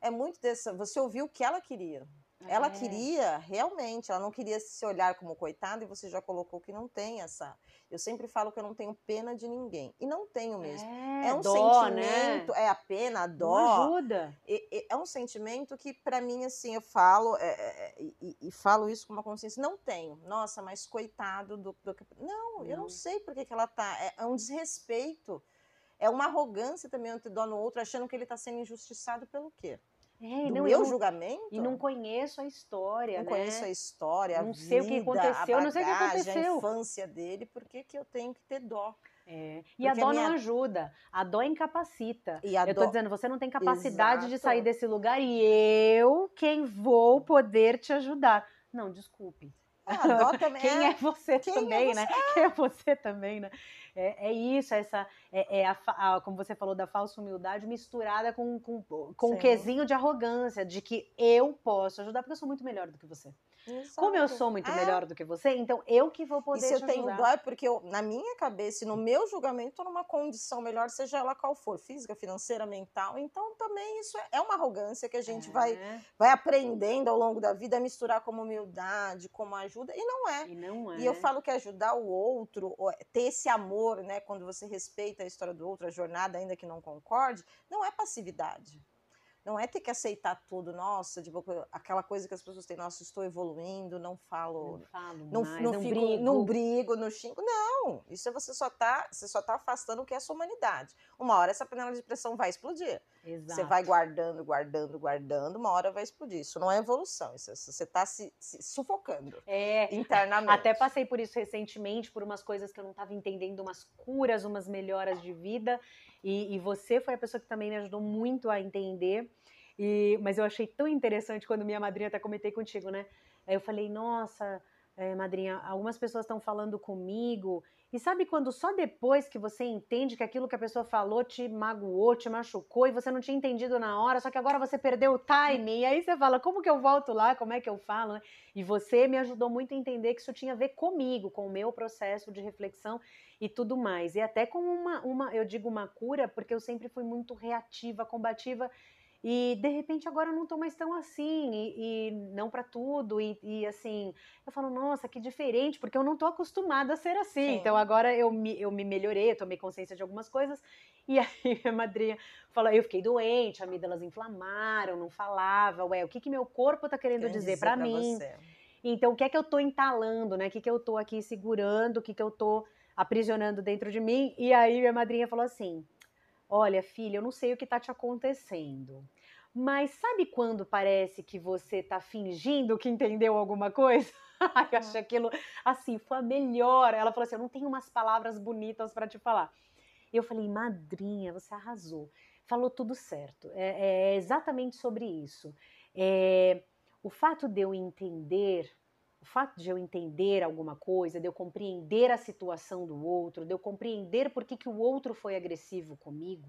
é muito dessa. Você ouviu o que ela queria. Ela é. queria, realmente, ela não queria se olhar como coitada e você já colocou que não tem essa. Eu sempre falo que eu não tenho pena de ninguém. E não tenho mesmo. É, é um dó, sentimento, né? é a pena, a dó. Não ajuda. É, é um sentimento que, para mim, assim, eu falo, é, é, é, e, e, falo isso com uma consciência, não tenho. Nossa, mas coitado do. do... Não, não, eu não sei por que, que ela tá. É, um desrespeito. É uma arrogância também ante dó no outro, achando que ele está sendo injustiçado pelo quê? É, do não, meu julgamento. E não conheço a história, não né? conheço a história, não a sei vida, o que aconteceu, a bagagem, não sei o que aconteceu. a infância dele, por que, que eu tenho que ter dó? É. E a dó a minha... não ajuda, a dó incapacita. E a eu dó... tô dizendo, você não tem capacidade Exato. de sair desse lugar e eu quem vou poder te ajudar. Não, desculpe. Ah, a dó também Quem é, é você quem também, é você? né? Quem é você também, né? É, é isso, essa é, é a, a, como você falou, da falsa humildade misturada com, com, com um quesinho de arrogância, de que eu posso ajudar, porque eu sou muito melhor do que você. Exato. Como eu sou muito é. melhor do que você, então eu que vou poder e se eu tenho dó é porque eu, na minha cabeça e no meu julgamento, estou numa condição melhor, seja ela qual for, física, financeira, mental. Então também isso é, é uma arrogância que a gente é. vai, vai aprendendo ao longo da vida a misturar como humildade, como ajuda, e não é. E não é. E eu falo que ajudar o outro, ter esse amor, né, quando você respeita a história do outro, a jornada, ainda que não concorde, não é passividade. Não é ter que aceitar tudo, nossa, tipo, aquela coisa que as pessoas têm, nossa, estou evoluindo, não falo. Não falo não, mais, não, não, fico, brigo. não brigo, não xingo. Não, isso é você só tá, você só tá afastando o que é a sua humanidade. Uma hora essa panela de pressão vai explodir. Exato. Você vai guardando, guardando, guardando, uma hora vai explodir. Isso não é evolução, isso é, você está se, se, sufocando é, internamente. Até passei por isso recentemente, por umas coisas que eu não estava entendendo, umas curas, umas melhoras de vida. E, e, você foi a pessoa que também me ajudou muito a entender. E, mas eu achei tão interessante quando minha madrinha até comentei contigo, né? Aí eu falei, nossa, é, madrinha, algumas pessoas estão falando comigo. E sabe quando só depois que você entende que aquilo que a pessoa falou te magoou, te machucou e você não tinha entendido na hora, só que agora você perdeu o time. E aí você fala, como que eu volto lá? Como é que eu falo? E você me ajudou muito a entender que isso tinha a ver comigo, com o meu processo de reflexão e tudo mais. E até com uma, uma eu digo uma cura, porque eu sempre fui muito reativa, combativa. E de repente agora eu não tô mais tão assim, e, e não para tudo, e, e, assim, eu falo, nossa, que diferente, porque eu não tô acostumada a ser assim. Sim. Então agora eu me, eu me melhorei, eu tomei consciência de algumas coisas, e aí a madrinha falou, eu fiquei doente, amígdalas inflamaram, não falava, ué, o que que meu corpo tá querendo dizer, dizer para mim? Você. Então, o que é que eu tô entalando, né? O que, que eu tô aqui segurando, o que, que eu tô aprisionando dentro de mim? E aí minha madrinha falou assim: Olha, filha, eu não sei o que está te acontecendo. Mas sabe quando parece que você está fingindo que entendeu alguma coisa? eu achei aquilo assim, foi a melhor. Ela falou assim: eu não tenho umas palavras bonitas para te falar. Eu falei, madrinha, você arrasou. Falou tudo certo. É, é exatamente sobre isso. É, o fato de eu entender o fato de eu entender alguma coisa, de eu compreender a situação do outro, de eu compreender por que, que o outro foi agressivo comigo,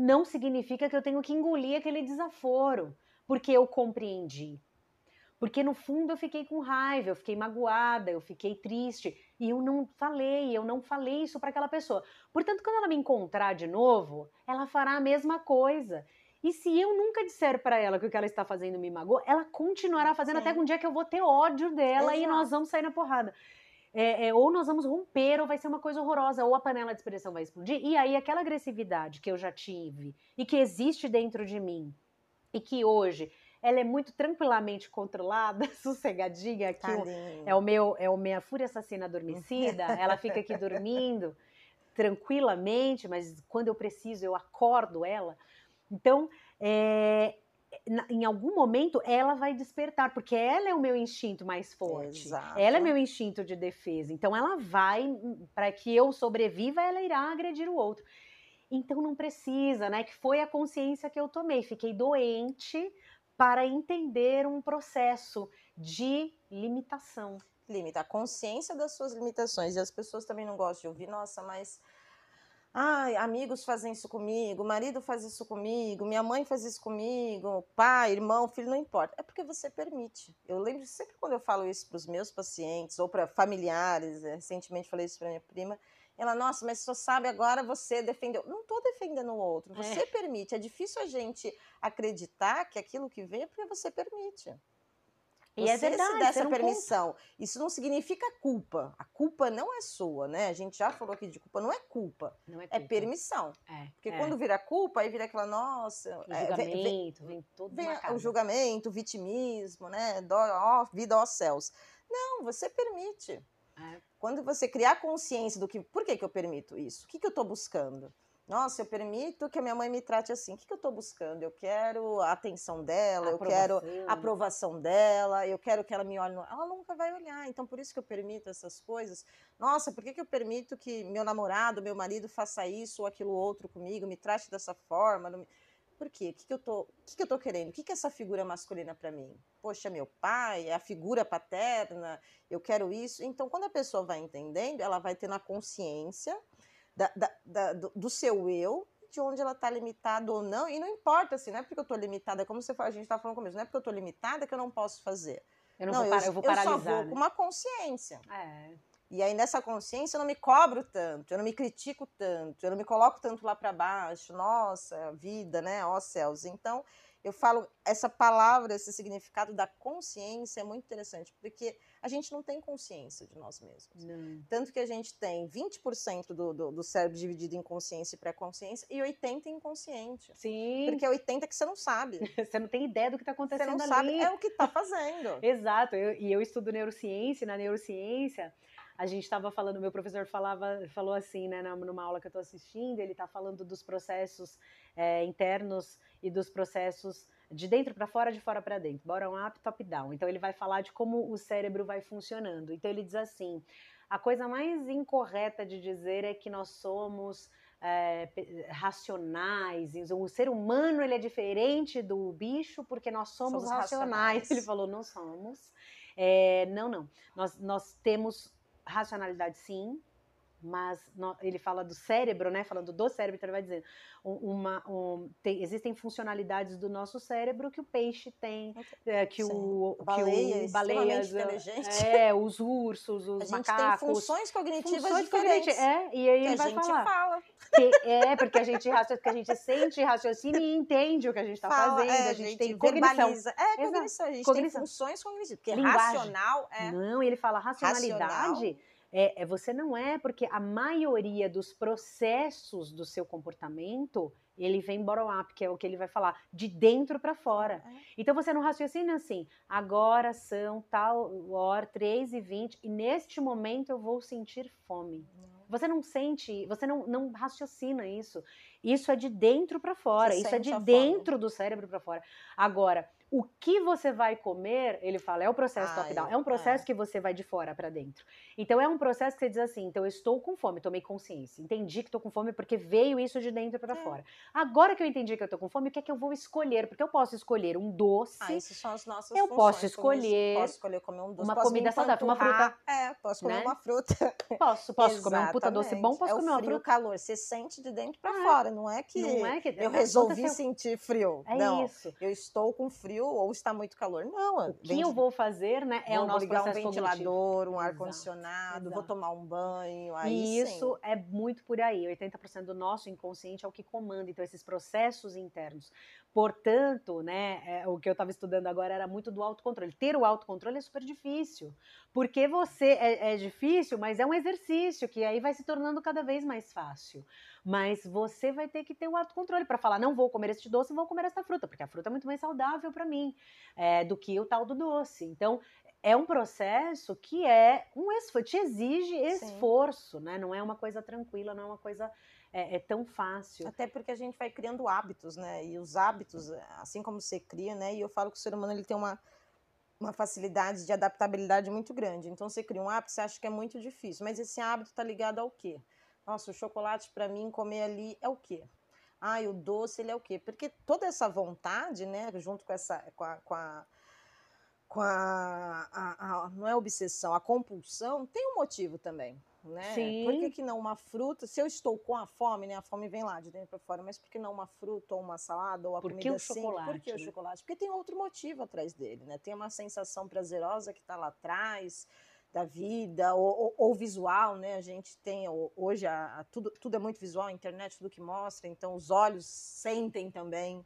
não significa que eu tenho que engolir aquele desaforo, porque eu compreendi. Porque no fundo eu fiquei com raiva, eu fiquei magoada, eu fiquei triste e eu não falei, eu não falei isso para aquela pessoa. Portanto, quando ela me encontrar de novo, ela fará a mesma coisa. E se eu nunca disser para ela que o que ela está fazendo me magoou, ela continuará fazendo Sim. até um dia que eu vou ter ódio dela Exato. e nós vamos sair na porrada. É, é, ou nós vamos romper, ou vai ser uma coisa horrorosa, ou a panela de expressão vai explodir. E aí, aquela agressividade que eu já tive e que existe dentro de mim, e que hoje ela é muito tranquilamente controlada, sossegadinha, que é o meu, é o minha fúria assassina adormecida, ela fica aqui dormindo tranquilamente, mas quando eu preciso eu acordo ela. Então, é, em algum momento ela vai despertar, porque ela é o meu instinto mais forte. Exato. Ela é meu instinto de defesa. Então ela vai, para que eu sobreviva, ela irá agredir o outro. Então não precisa, né? Que foi a consciência que eu tomei. Fiquei doente para entender um processo de limitação. Limita a consciência das suas limitações. E as pessoas também não gostam de ouvir, nossa, mas Ai, amigos fazem isso comigo, marido faz isso comigo, minha mãe faz isso comigo, pai, irmão, filho, não importa. É porque você permite. Eu lembro sempre quando eu falo isso para os meus pacientes ou para familiares, né, recentemente falei isso para minha prima, ela, nossa, mas só sabe agora você defendeu. Não estou defendendo o outro, você é. permite. É difícil a gente acreditar que aquilo que vem é porque você permite. E é você é verdade, se dá essa permissão. Conta. Isso não significa culpa. A culpa não é sua, né? A gente já falou aqui de culpa, não é culpa. Não é, é culpa. é permissão. É, Porque é. quando vira culpa, aí vira aquela, nossa. O é, julgamento, vem, vem, vem todo vem O julgamento, o vitimismo, né? Dó, ó, vida aos céus. Não, você permite. Quando você criar consciência do que. Por que, que eu permito isso? O que, que eu estou buscando? Nossa, eu permito que a minha mãe me trate assim. O que, que eu estou buscando? Eu quero a atenção dela, aprovação. eu quero a aprovação dela, eu quero que ela me olhe. No... Ela nunca vai olhar. Então, por isso que eu permito essas coisas. Nossa, por que, que eu permito que meu namorado, meu marido faça isso ou aquilo outro comigo, me trate dessa forma? Por quê? O que, que, eu, tô, o que, que eu tô querendo? O que, que é essa figura masculina para mim? Poxa, meu pai, é a figura paterna, eu quero isso. Então, quando a pessoa vai entendendo, ela vai tendo a consciência da, da, da, do, do seu eu, de onde ela está limitada ou não, e não importa assim, não é porque eu estou limitada, como você a gente está falando comigo, não é porque eu estou limitada que eu não posso fazer. Eu não, não vou, eu, eu vou paralisar. Eu só vou né? com uma consciência. É. E aí nessa consciência eu não me cobro tanto, eu não me critico tanto, eu não me coloco tanto lá para baixo, nossa, vida, né, ó céus. Então, eu falo, essa palavra, esse significado da consciência é muito interessante, porque a gente não tem consciência de nós mesmos. Não. Tanto que a gente tem 20% do, do, do cérebro dividido em consciência e pré-consciência e 80% inconsciente. Sim. Porque é 80% que você não sabe. você não tem ideia do que está acontecendo Você não ali. sabe, é o que está fazendo. Exato. Eu, e eu estudo neurociência, e na neurociência a gente estava falando, meu professor falava, falou assim, né, numa aula que eu estou assistindo, ele está falando dos processos é, internos e dos processos de dentro para fora, de fora para dentro, bottom up, top down. Então ele vai falar de como o cérebro vai funcionando. Então ele diz assim: a coisa mais incorreta de dizer é que nós somos é, racionais. O ser humano ele é diferente do bicho porque nós somos, somos racionais. racionais. Ele falou: não somos. É, não, não. Nós, nós temos racionalidade sim, mas ele fala do cérebro, né? Falando do cérebro, então ele vai dizendo uma, um, tem, existem funcionalidades do nosso cérebro que o peixe tem, é, que, o, Baleia, que o baleias, é, os ursos, os a gente macacos. Tem funções cognitivas funções diferentes. é, e aí ele a vai gente falar. fala. Que é, porque a gente, que a gente sente, raciocina e entende o que a gente está fazendo, é, a gente, tem cognição. Verbaliza. É, cognição, a gente cognição. tem funções cognitivas, porque Linguagem. racional é... Não, e ele fala racionalidade... Racional. É, é, você não é, porque a maioria dos processos do seu comportamento ele vem bottom-up, que é o que ele vai falar, de dentro para fora. É. Então você não raciocina assim, agora são tal hora, 3 e 20, e neste momento eu vou sentir fome. Não. Você não sente, você não, não raciocina isso. Isso é de dentro para fora, Você isso é de a fome. dentro do cérebro para fora. Agora, o que você vai comer, ele fala, é o processo Ah, top-down, é, um processo é. que você vai de fora para dentro. Então é um processo que você diz assim, então eu estou com fome, tomei consciência, entendi que estou com fome porque veio isso de dentro para É. fora. Agora que eu entendi que eu estou com fome, o que é que eu vou escolher? Porque eu posso escolher um doce, Ah, isso são as nossas Eu funções. posso escolher Posso escolher comer um doce. uma comida saudável, uma empanturrar. É, posso comer né? uma fruta. posso, posso comer um puta doce bom, posso é comer o uma frio, fruta. calor. Você sente de dentro para Ah, é. fora, não é que Não é que eu resolvi aconteceu. sentir frio. É não, isso. eu estou com frio ou está muito calor. Não, O que eu vou fazer, né, é o nosso ligar um processo cognitivo. ventilador, um Exato, ar-condicionado, vou tomar um banho, aí E sim. isso é muito por aí. 80% do nosso inconsciente é o que comanda, então, esses processos internos. Portanto, né, é, o que eu estava estudando agora era muito do autocontrole. Ter o autocontrole é super difícil, porque você é, é difícil, mas é um exercício que aí vai se tornando cada vez mais fácil. Mas você vai ter que ter o autocontrole para falar: não vou comer este doce, vou comer esta fruta, porque a fruta é muito mais saudável para mim é, do que o tal do doce. Então, é um processo que é um esforço, te exige esforço, né? Não é uma coisa tranquila, não é uma coisa é, é tão fácil. Até porque a gente vai criando hábitos, né? E os hábitos, assim como você cria, né? E eu falo que o ser humano ele tem uma, uma facilidade de adaptabilidade muito grande. Então você cria um hábito, você acha que é muito difícil, mas esse hábito está ligado ao quê? Nossa, o chocolate para mim comer ali é o quê? Ah, o doce ele é o quê? Porque toda essa vontade, né, junto com essa com a, com a com a, a, a- não é obsessão, a compulsão, tem um motivo também, né? Sim. Por que, que não uma fruta? Se eu estou com a fome, né? A fome vem lá de dentro para fora, mas por que não uma fruta ou uma salada ou a Por que comida o assim? chocolate, Por que o né? chocolate? Porque tem outro motivo atrás dele, né? Tem uma sensação prazerosa que está lá atrás da vida ou, ou- ou visual, né? A gente tem hoje a, a- tudo, tudo é muito visual, a internet tudo que mostra, então os olhos sentem também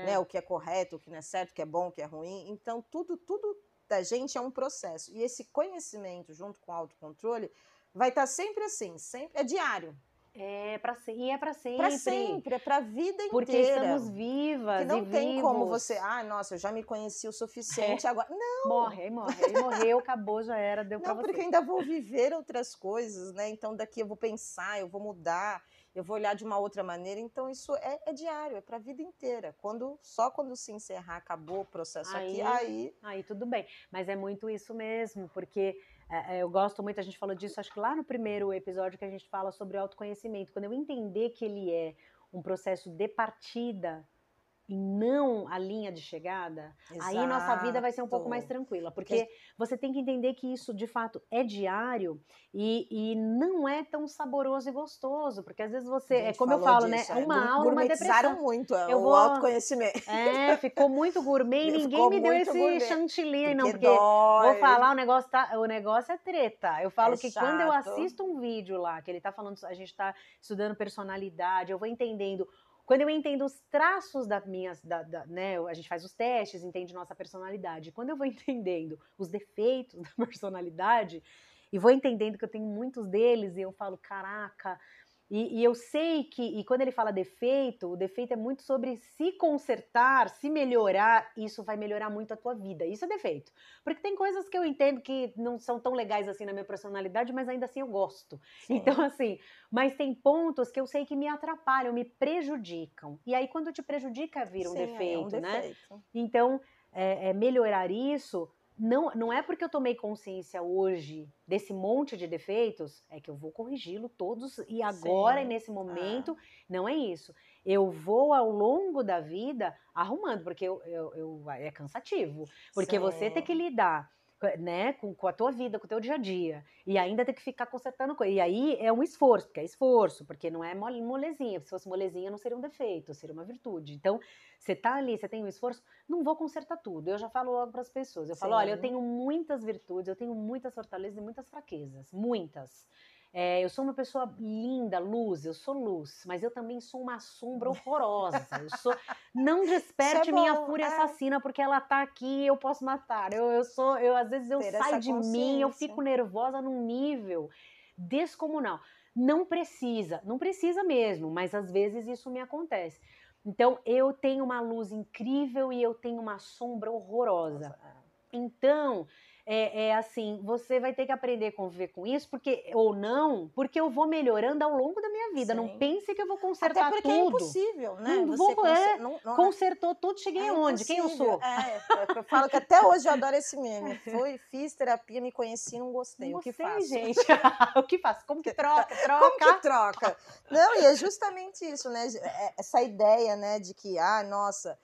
né, o que é correto, o que não é certo, o que é bom, o que é ruim. Então, tudo, tudo da gente é um processo. E esse conhecimento, junto com o autocontrole, vai estar sempre assim, sempre é diário. É para ser, e é para sempre. Para sempre, é para a vida Porque inteira. estamos vivas que não tem como vivos. você, ah, nossa, eu já me conheci o suficiente agora. Não, Morre, aí morre. Ele morreu, acabou, já era, deu para não, você. porque eu ainda vou viver outras coisas, né? Então daqui eu vou pensar, eu vou mudar, eu vou olhar de uma outra maneira. Então isso é, é diário, é para a vida inteira. Quando só quando se encerrar, acabou o processo aqui, Aí- aí Aí tudo bem. Mas é muito isso mesmo, porque é, é, eu gosto muito, a gente falou disso, acho que lá no primeiro episódio que a gente fala sobre autoconhecimento. Quando eu entender que ele é um processo de partida e não a linha de chegada, aí nossa vida vai ser um pouco mais Exato. tranquila, porque você tem que entender que isso de fato é diário e, e não é tão saboroso e gostoso, porque às vezes você, é como eu falo, disso, né? é, Uma aula, uma depressão. muito é, Eu o vou- autoconhecimento. É, ficou muito gourmet e ninguém me deu esse gourmet, chantilly, não, Porque dói. Vou falar, o negócio, tá, o negócio é treta. Eu falo É que quando eu chato. assisto um vídeo lá, que ele tá falando, a gente tá estudando personalidade, eu vou entendendo. Quando eu entendo os traços da minha, da, da- né, a gente faz os testes, entende nossa personalidade. Quando eu vou entendendo os defeitos da personalidade e vou entendendo que eu tenho muitos deles, e eu falo, caraca. E, e eu sei que, e quando ele fala defeito, o defeito é muito sobre se consertar, se melhorar, isso vai melhorar muito a tua vida. Isso é defeito. Porque tem coisas que eu entendo que não são tão legais assim na minha personalidade, mas ainda assim eu gosto. Sim. Então, assim, mas tem pontos que eu sei que me atrapalham, me prejudicam. E aí, quando te prejudica, vira um Sim, é defeito, né? defeito. Então, é, é, melhorar isso não, não é porque eu tomei consciência hoje desse monte de defeitos, é que eu vou corrigi-lo todos e agora, Sim. e nesse momento, não é isso. Eu vou ao longo da vida arrumando, porque eu, eu, eu- é cansativo. Porque você Sim. ter que lidar né, com, com a tua vida, com o teu dia a dia, e ainda ter que ficar consertando coisa. E aí é um esforço, porque é esforço, porque não é molezinha. Se fosse molezinha, não seria um defeito, seria uma virtude. Então, você tá ali, você tem um esforço, não vou consertar tudo. Eu já falo logo para as pessoas. Eu Sim. falo, olha, eu tenho muitas virtudes, eu tenho muitas fortalezas e muitas fraquezas, muitas. É, eu sou uma pessoa linda, luz, eu sou luz, mas eu também sou uma sombra horrorosa. Eu sou. Não é desperte é bom, minha fúria é. assassina, porque ela tá aqui eu posso matar. Eu, eu sou, eu às vezes eu Ter saio de mim, eu fico nervosa num nível descomunal. Não precisa, não precisa mesmo, mas às vezes isso me acontece. Então eu tenho uma luz incrível e eu tenho uma sombra horrorosa. É. Então, é, é, assim, você vai ter que aprender a conviver com isso, porque ou não, porque eu vou melhorando ao longo da minha vida. Sim. Não pense que eu vou consertar Até porque tudo. é impossível, né? Não você vou, é, não, não, é. consertou tudo, cheguei é aonde? Quem eu sou? É, é, eu falo que até hoje eu adoro esse meme. Fui, fiz terapia, me conheci, não gostei. Não o que faço? gente. o que faço? Como que troca? Troca. Como que troca? Não, e é justamente isso, né? Essa ideia, né, de que, ah, nossa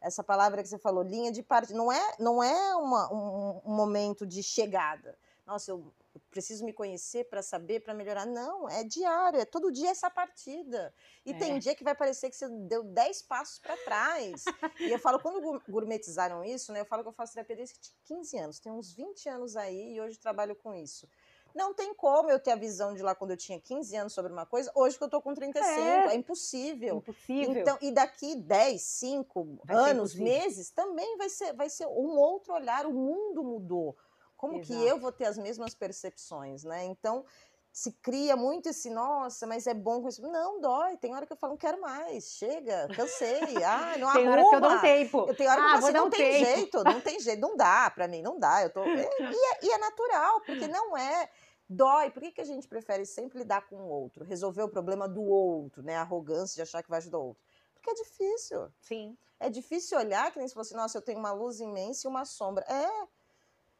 essa palavra que você falou, linha de partida, não é, não é uma, um, um momento de chegada. Nossa, eu preciso me conhecer para saber, para melhorar. Não, é diário, é todo dia essa partida. E é. tem dia que vai parecer que você deu 10 passos para trás. e eu falo, quando gourmetizaram isso, né, eu falo que eu faço terapia desde 15 anos, tenho uns 20 anos aí e hoje trabalho com isso. Não tem como eu ter a visão de lá quando eu tinha 15 anos sobre uma coisa, hoje que eu tô com 35. É, é impossível. Impossível. Então, e daqui 10, 5 vai anos, meses, também vai ser, vai ser um outro olhar. O mundo mudou. Como Exato. que eu vou ter as mesmas percepções, né? Então, se cria muito esse, nossa, mas é bom com isso. Não, dói. Tem hora que eu falo, não quero mais. Chega, cansei. Ah, não tem arruma. hora que eu dou um tempo. Eu tenho hora ah, que você não um tem tempo. jeito, não tem jeito, não dá para mim, não dá. Eu tô... e, é, e é natural, porque não é dói. Por que, que a gente prefere sempre lidar com o outro? Resolver o problema do outro, né? A arrogância de achar que vai ajudar o outro. Porque é difícil. Sim. É difícil olhar que nem se fosse, nossa, eu tenho uma luz imensa e uma sombra. É.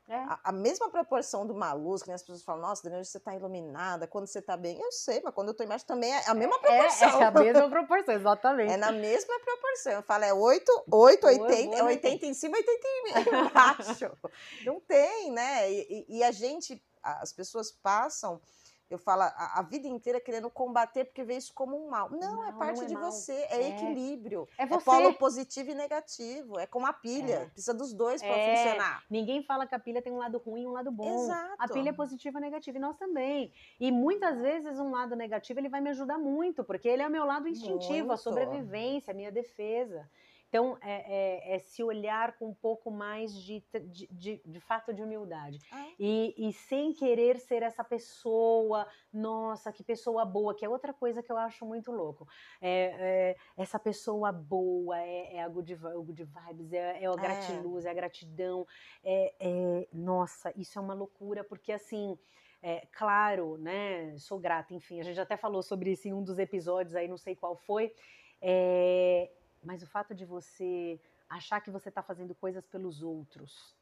É. A, a, mesma proporção de uma luz, que as pessoas falam, nossa, Daniela, você está iluminada, quando você está bem. Eu sei, mas quando eu estou embaixo também é a mesma proporção. É, é a mesma proporção, exatamente. É na mesma proporção. Eu falo, é 8, 8 80, é 80 em cima, 80 embaixo. Não tem, né? E, e, e a gente as pessoas passam, eu falo, a, a, vida inteira querendo combater porque vê isso como um mal. Não, é não é parte não é de mal. você, é, é, equilíbrio. É, você. é polo positivo e negativo, é como a pilha, é. precisa dos dois para é. funcionar. Ninguém fala que a pilha tem um lado ruim e um lado bom. Exato. A pilha é positiva e negativa, e nós também. E muitas vezes um lado negativo ele vai me ajudar muito, porque ele é o meu lado instintivo, muito. a sobrevivência, a minha defesa. Então, é, é, é, se olhar com um pouco mais de, de, de, de fato de humildade. Ah. E, e, sem querer ser essa pessoa, nossa, que pessoa boa, que é outra coisa que eu acho muito louco. É, é essa pessoa boa, é, é a good, good vibes, é, é a é. gratiluz, é a gratidão. É, nossa, isso é uma loucura, porque assim. É, claro, né? Sou grata, enfim, a gente até falou sobre isso em um dos episódios aí, não sei qual foi. É, mas o fato de você achar que você está fazendo coisas pelos outros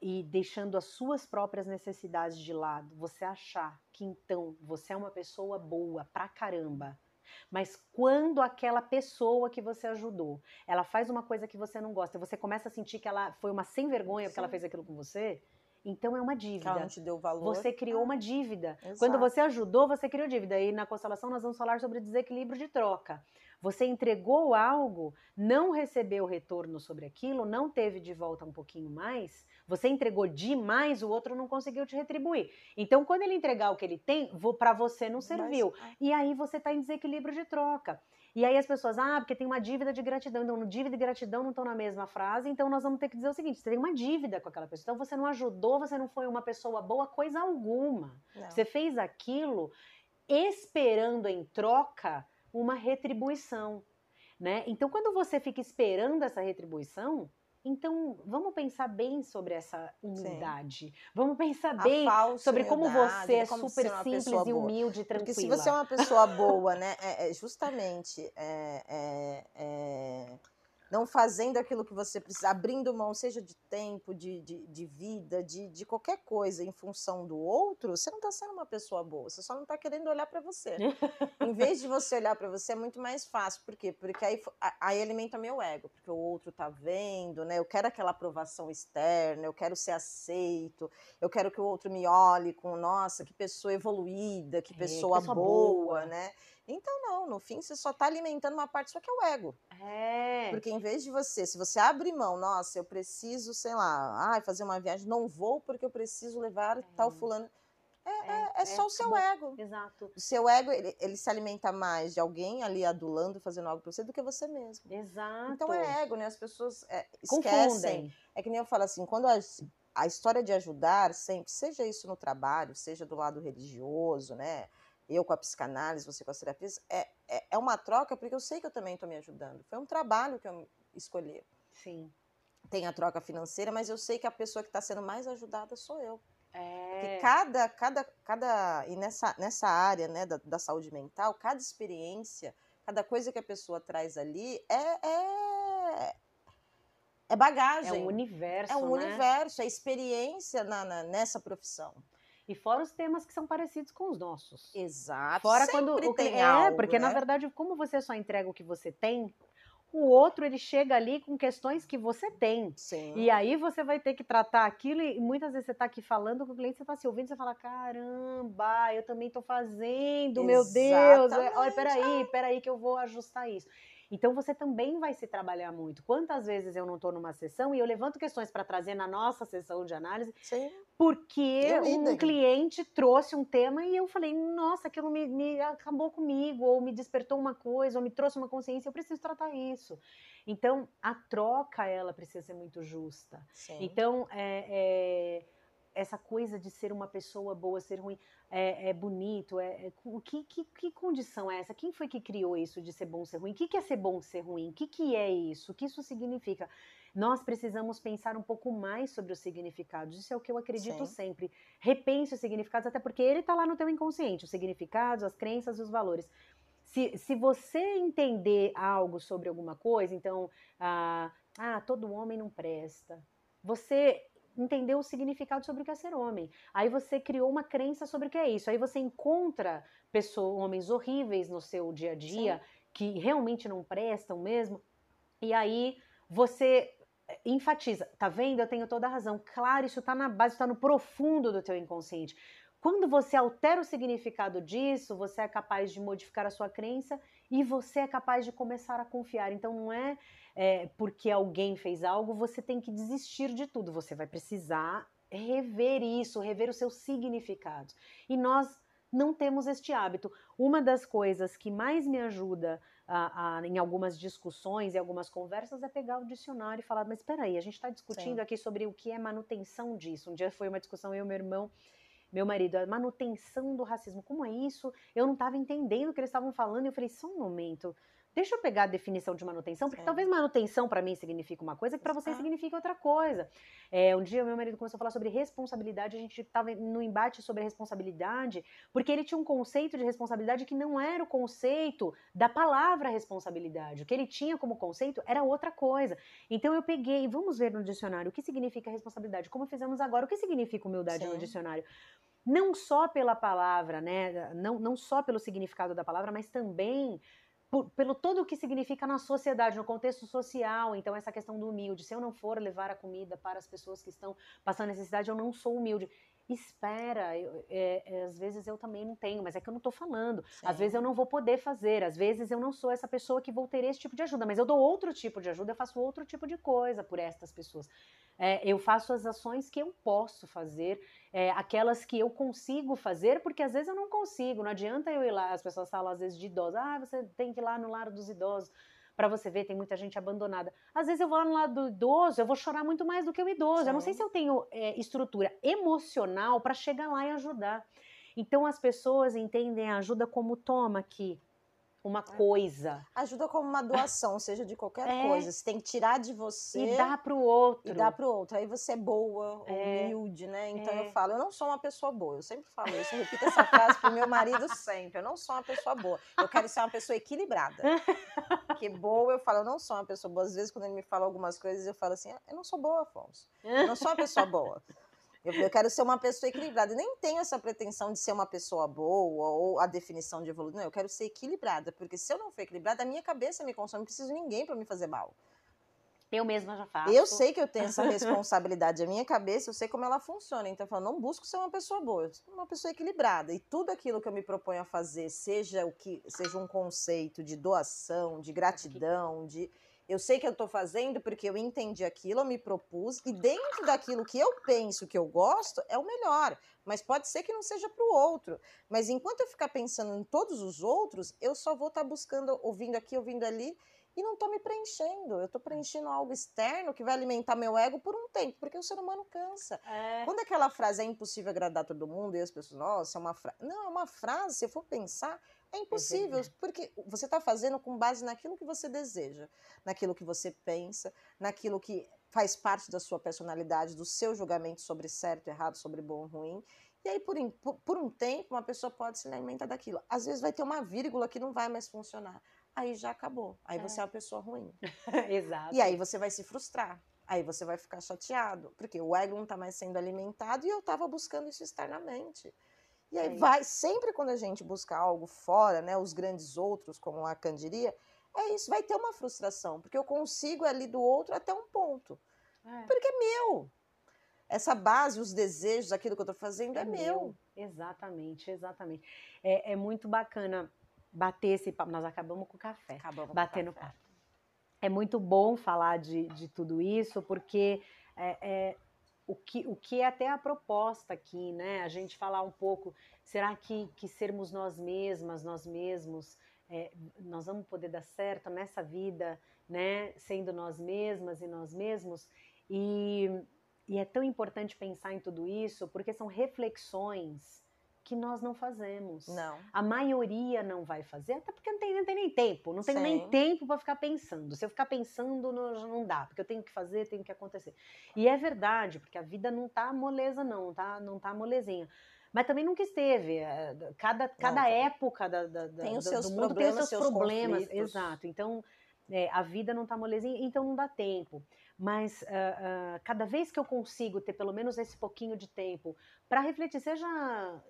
e deixando as suas próprias necessidades de lado, você achar que então você é uma pessoa boa pra caramba. Mas quando aquela pessoa que você ajudou, ela faz uma coisa que você não gosta, você começa a sentir que ela foi uma sem vergonha Sim. porque ela fez aquilo com você, então é uma dívida. Ela não te deu valor. Você criou ah, uma dívida. Exato. Quando você ajudou, você criou dívida. E na constelação nós vamos falar sobre desequilíbrio de troca. Você entregou algo, não recebeu retorno sobre aquilo, não teve de volta um pouquinho mais, você entregou demais, o outro não conseguiu te retribuir. Então, quando ele entregar o que ele tem, para você não serviu. Mas, e aí você está em desequilíbrio de troca. E aí as pessoas, ah, porque tem uma dívida de gratidão. Então, dívida e gratidão não estão na mesma frase, então nós vamos ter que dizer o seguinte: você tem uma dívida com aquela pessoa. Então você não ajudou, você não foi uma pessoa boa, coisa alguma. Não. Você fez aquilo esperando em troca uma retribuição, né? Então, quando você fica esperando essa retribuição, então vamos pensar bem sobre essa humildade. Sim. Vamos pensar bem sobre como você é como super simples e humilde e tranquila. Porque se você é uma pessoa boa, né? É, é justamente é, é, é não fazendo aquilo que você precisa, abrindo mão, seja de tempo, de, de, de vida, de, de qualquer coisa em função do outro, você não está sendo uma pessoa boa, você só não está querendo olhar para você. em vez de você olhar para você, é muito mais fácil. Por quê? Porque aí, aí alimenta meu ego, porque o outro está vendo, né? Eu quero aquela aprovação externa, eu quero ser aceito, eu quero que o outro me olhe com, nossa, que pessoa evoluída, que pessoa, é, pessoa boa, boa, né? Então, não, no fim você só está alimentando uma parte só que é o ego. É. Porque em vez de você, se você abre mão, nossa, eu preciso, sei lá, ah, fazer uma viagem, não vou porque eu preciso levar é. tal fulano. É, é, é, é só o seu ego. Exato. O seu ego, ele, ele, se alimenta mais de alguém ali adulando, fazendo algo pra você, do que você mesmo. Exato. Então é ego, né? As pessoas é, esquecem. Confundem. É que nem eu falo assim, quando a, a história de ajudar sempre, seja isso no trabalho, seja do lado religioso, né? Eu com a psicanálise, você com as terapias, é, é, é uma troca porque eu sei que eu também estou me ajudando. Foi um trabalho que eu escolhi. Sim. Tem a troca financeira, mas eu sei que a pessoa que está sendo mais ajudada sou eu. É. Porque cada, cada, cada. E nessa, nessa área né, da, da saúde mental, cada experiência, cada coisa que a pessoa traz ali é, é, é bagagem. É um universo. É um né? universo, é experiência na, na, nessa profissão. E fora os temas que são parecidos com os nossos. Exato. Fora Sempre quando o tem é, algo, porque né? na verdade, como você só entrega o que você tem, o outro ele chega ali com questões que você tem. Sim. E aí você vai ter que tratar aquilo e muitas vezes você está aqui falando com o cliente, você está se ouvindo, você fala, caramba, eu também estou fazendo, Exatamente. meu Deus, olha, peraí, peraí que eu vou ajustar isso. Então você também vai se trabalhar muito. Quantas vezes eu não estou numa sessão e eu levanto questões para trazer na nossa sessão de análise, Sim. porque um cliente trouxe um tema e eu falei, nossa, aquilo me, me acabou comigo, ou me despertou uma coisa, ou me trouxe uma consciência, eu preciso tratar isso. Então a troca ela precisa ser muito justa. Sim. Então é, é essa coisa de ser uma pessoa boa, ser ruim, é, é bonito, é, é, que, que, que, condição é essa? Quem foi que criou isso de ser bom, ser ruim? O que, que é ser bom, ser ruim? O que, que é isso? O que isso significa? Nós precisamos pensar um pouco mais sobre os significados. Isso é o que eu acredito Sim. sempre. Repense os significados, até porque ele está lá no teu inconsciente, os significados, as crenças, os valores. Se, se você entender algo sobre alguma coisa, então, ah, ah, todo homem não presta. Você entendeu o significado sobre o que é ser homem. Aí você criou uma crença sobre o que é isso. Aí você encontra pessoas, homens horríveis no seu dia a dia, Sim. que realmente não prestam mesmo. E aí você eh, enfatiza, tá vendo? Eu tenho toda a razão. Claro, isso está na base, está no profundo do teu inconsciente. Quando você altera o significado disso, você é capaz de modificar a sua crença e você é capaz de começar a confiar. Então não é é, porque alguém fez algo, você tem que desistir de tudo. Você vai precisar rever isso, rever os seus significados. E nós não temos este hábito. Uma das coisas que mais me ajuda a, a, em algumas discussões e algumas conversas é pegar o dicionário e falar: mas espera aí, a gente está discutindo Sim. aqui sobre o que é manutenção disso. Um dia foi uma discussão eu e meu irmão. Meu marido, a manutenção do racismo, como é isso? Eu não estava entendendo o que eles estavam falando. Eu falei, só um momento. Deixa eu pegar a definição de manutenção, porque talvez manutenção para mim signifique uma coisa que para você signifique outra coisa. É, um dia meu marido começou a falar sobre responsabilidade, a gente estava no embate sobre responsabilidade, porque ele tinha um conceito de responsabilidade que não era o conceito da palavra responsabilidade. O que ele tinha como conceito era outra coisa. Então eu peguei, vamos ver no dicionário o que significa responsabilidade, como fizemos agora, o que significa humildade Sim. no dicionário não só pela palavra, né, não, não só pelo significado da palavra, mas também por, pelo todo o que significa na sociedade, no contexto social. Então, essa questão do humilde. Se eu não for levar a comida para as pessoas que estão passando necessidade, eu não sou humilde. Espera, eu, é, é, às vezes eu também não tenho, mas é que eu não estou falando. Sim. Às vezes eu não vou poder fazer, às vezes eu não sou essa pessoa que vou ter esse tipo de ajuda, mas eu dou outro tipo de ajuda, eu faço outro tipo de coisa por estas pessoas. É, eu faço as ações que eu posso fazer, é, aquelas que eu consigo fazer, porque às vezes eu não consigo, não adianta eu ir lá, as pessoas falam às vezes de idosos, ah, você tem que ir lá no lar dos idosos, para você ver, tem muita gente abandonada. Às vezes eu vou lá no lado do idoso, eu vou chorar muito mais do que o idoso. Sim. Eu não sei se eu tenho é, estrutura emocional para chegar lá e ajudar. Então as pessoas entendem a ajuda como toma aqui. Uma é. coisa. Ajuda como uma doação, seja de qualquer é. coisa. Você tem que tirar de você e dar para o outro. E dar para o outro. Aí você é boa, é. humilde, né? Então eu é. falo, eu não sou uma pessoa boa. Eu sempre falo isso, eu repito essa frase pro meu marido sempre. Eu não sou uma pessoa boa. Eu quero ser uma pessoa equilibrada. que boa, eu falo, eu não sou uma pessoa boa. Às vezes quando ele me fala algumas coisas, eu falo assim, ah, eu não sou boa, Afonso. Eu não sou uma pessoa boa. Eu, eu, quero ser uma pessoa equilibrada. nem tenho essa pretensão de ser uma pessoa boa ou a definição de evoluir. Não, eu quero ser equilibrada, porque se eu não for equilibrada, a minha cabeça me consome. Não preciso de ninguém para me fazer mal. Eu mesma já faço. Eu sei que eu tenho essa responsabilidade. A minha cabeça, eu sei como ela funciona. Então, eu falo, não busco ser uma pessoa boa, uma pessoa equilibrada. E tudo aquilo que eu me proponho a fazer, seja o que seja um conceito de doação, de gratidão, de eu sei que eu estou fazendo porque eu entendi aquilo, eu me propus, e dentro daquilo que eu penso que eu gosto, é o melhor. Mas pode ser que não seja para o outro. Mas enquanto eu ficar pensando em todos os outros, eu só vou estar tá buscando, ouvindo aqui, ouvindo ali, e não estou me preenchendo. Eu estou preenchendo algo externo que vai alimentar meu ego por um tempo, porque o ser humano cansa. É. Quando aquela frase é impossível agradar todo mundo, e as pessoas, nossa, é uma frase. Não, é uma frase, se eu for pensar, é impossível, porque você está fazendo com base naquilo que você deseja, naquilo que você pensa, naquilo que faz parte da sua personalidade, do seu julgamento sobre certo, errado, sobre bom, ruim. E aí, por, por um tempo, uma pessoa pode se alimentar daquilo. Às vezes vai ter uma vírgula que não vai mais funcionar. Aí já acabou. Aí é. você é uma pessoa ruim. Exato. E aí você vai se frustrar. Aí você vai ficar chateado. Porque o ego não está mais sendo alimentado e eu estava buscando isso externamente. E aí é vai, sempre quando a gente busca algo fora, né, os grandes outros, como a Candiria, é isso, vai ter uma frustração, porque eu consigo ali do outro até um ponto. É. Porque é meu. Essa base, os desejos, aquilo que eu estou fazendo é, é meu. meu. Exatamente, exatamente. É, é, muito bacana bater esse papo. Nós acabamos com o café. Acabamos bater com o café. no papo. É muito bom falar de, de tudo isso, porque é, é o que, o que é até a proposta aqui, né? A gente falar um pouco, será que, que sermos nós mesmas, nós mesmos, é, nós vamos poder dar certo nessa vida, né? Sendo nós mesmas e nós mesmos. E, e é tão importante pensar em tudo isso, porque são reflexões que nós não fazemos. Não. A maioria não vai fazer, até porque não tem, não tem nem tempo. Não tenho Sim. nem tempo para ficar pensando. Se eu ficar pensando, não, não dá, porque eu tenho que fazer, tem que acontecer. E é verdade, porque a vida não tá moleza, não, tá, não tá molezinha. Mas também nunca esteve. É, cada, cada não, época da, da, tem os seus do mundo problemas, tem os seus, seus problemas. Conflitos. Exato. Então, é, a vida não tá molezinha, então não dá tempo mas uh, uh, cada vez que eu consigo ter pelo menos esse pouquinho de tempo para refletir, seja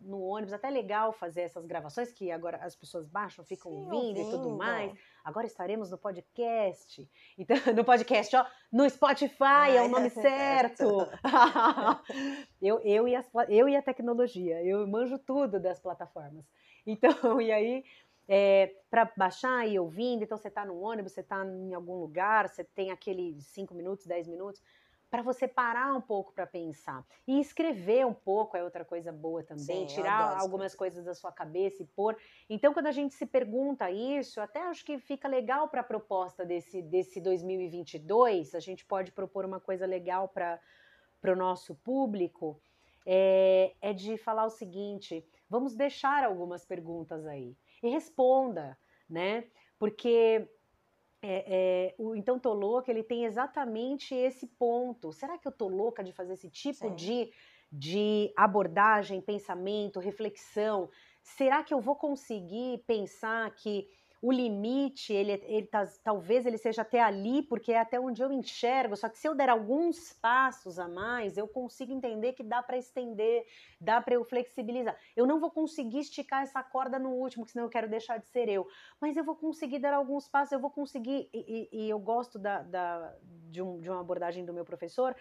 no ônibus, até legal fazer essas gravações que agora as pessoas baixam, ficam Sim, ouvindo, ouvindo, e tudo mais. Agora estaremos no podcast. Então, no podcast, ó, no Spotify Ai, é o nome certo. eu, eu, e as, eu e a tecnologia, eu manjo tudo das plataformas. Então, e aí é, para baixar e ouvindo. Então, você está no ônibus, você está em algum lugar, você tem aquele 5 minutos, 10 minutos, para você parar um pouco para pensar. E escrever um pouco é outra coisa boa também, Sim, tirar algumas coisas da sua cabeça e pôr. Então, quando a gente se pergunta isso, até acho que fica legal para a proposta desse, desse 2022, a gente pode propor uma coisa legal para o nosso público. É, é de falar o seguinte: vamos deixar algumas perguntas aí e responda, né? Porque é, é, o Então Tô Louca, ele tem exatamente esse ponto. Será que eu tô louca de fazer esse tipo de, de abordagem, pensamento, reflexão? Será que eu vou conseguir pensar que o limite, ele, ele tá, talvez ele seja até ali, porque é até onde eu enxergo. Só que se eu der alguns passos a mais, eu consigo entender que dá para estender, dá para eu flexibilizar. Eu não vou conseguir esticar essa corda no último, senão eu quero deixar de ser eu. Mas eu vou conseguir dar alguns passos, eu vou conseguir. E, e, e eu gosto da, da de, um, de uma abordagem do meu professor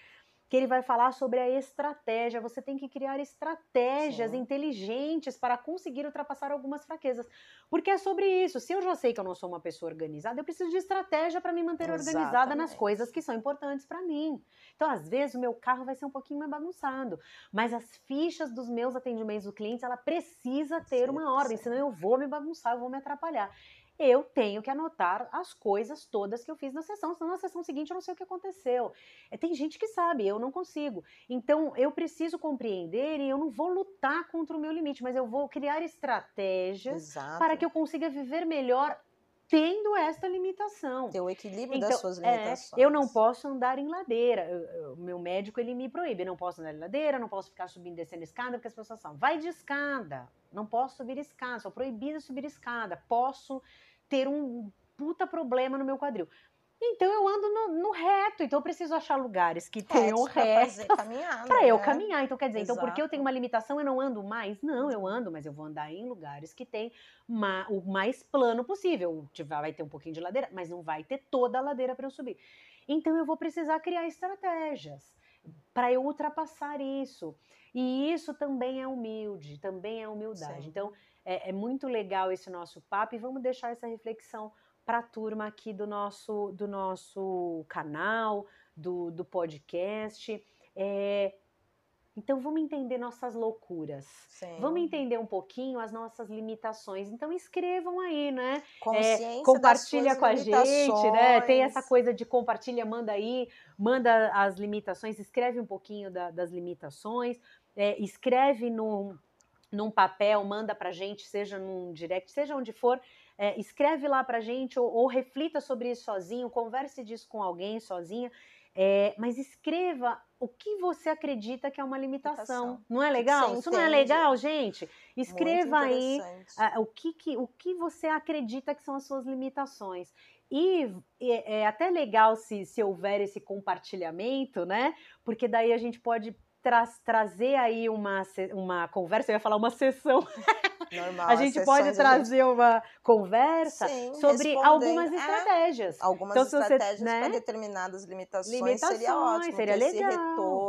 que ele vai falar sobre a estratégia. Você tem que criar estratégias Sim. inteligentes para conseguir ultrapassar algumas fraquezas. Porque é sobre isso. Se eu já sei que eu não sou uma pessoa organizada, eu preciso de estratégia para me manter Exatamente. organizada nas coisas que são importantes para mim. Então, às vezes, o meu carro vai ser um pouquinho mais bagunçado, mas as fichas dos meus atendimentos do cliente, ela precisa ter Sim, uma ordem, senão eu vou me bagunçar, eu vou me atrapalhar. Eu tenho que anotar as coisas todas que eu fiz na sessão, senão na sessão seguinte eu não sei o que aconteceu. É, tem gente que sabe, eu não consigo. Então eu preciso compreender e eu não vou lutar contra o meu limite, mas eu vou criar estratégias Exato. para que eu consiga viver melhor tendo esta limitação. Ter o equilíbrio Então, das suas é, limitações. eu não posso andar em ladeira. O meu médico ele me proíbe. Eu não posso andar em ladeira, não posso ficar subindo e descendo escada, porque as pessoas falam, vai de escada. Não posso subir escada, sou proibida de subir escada. Posso ter um puta problema no meu quadril. Então eu ando no, no reto, então eu preciso achar lugares que tenham reto para eu né? caminhar. Então quer dizer, então porque eu Exato. tenho uma limitação eu não ando mais? Não, eu ando, mas eu vou andar em lugares que tem ma- o mais plano possível. Vai ter um pouquinho de ladeira, mas não vai ter toda a ladeira para eu subir. Então eu vou precisar criar estratégias para eu ultrapassar isso. E isso também é humilde, também é humildade. Sim. Então é, é muito legal esse nosso papo e vamos deixar essa reflexão para a turma aqui do nosso, do nosso canal, do, do podcast. É, então vamos entender nossas loucuras. Sim. Vamos entender um pouquinho as nossas limitações. Então escrevam aí, né? Consciência das compartilha com a gente, né? Tem essa coisa de compartilha, manda aí, manda as limitações, escreve um pouquinho da- das limitações, é, escreve num, num papel, manda pra gente, seja num direct, seja onde for, é, escreve lá pra gente ou, ou reflita sobre isso sozinho, converse disso com alguém sozinha, é, mas escreva o que você acredita que é uma limitação. Limitação. Não é legal? Isso não é legal, gente? Escreva aí o, que, que- o que você acredita que são as suas limitações. E é, é até legal se, se houver esse compartilhamento, né? Porque daí a gente pode tra- trazer aí uma, uma conversa, eu ia falar uma sessão, Normal, a gente pode trazer uma conversa Sim, sobre algumas É, estratégias. algumas Então, se você, estratégias né? para determinadas limitações, seria Limitações, ótimo seria ter esse legal.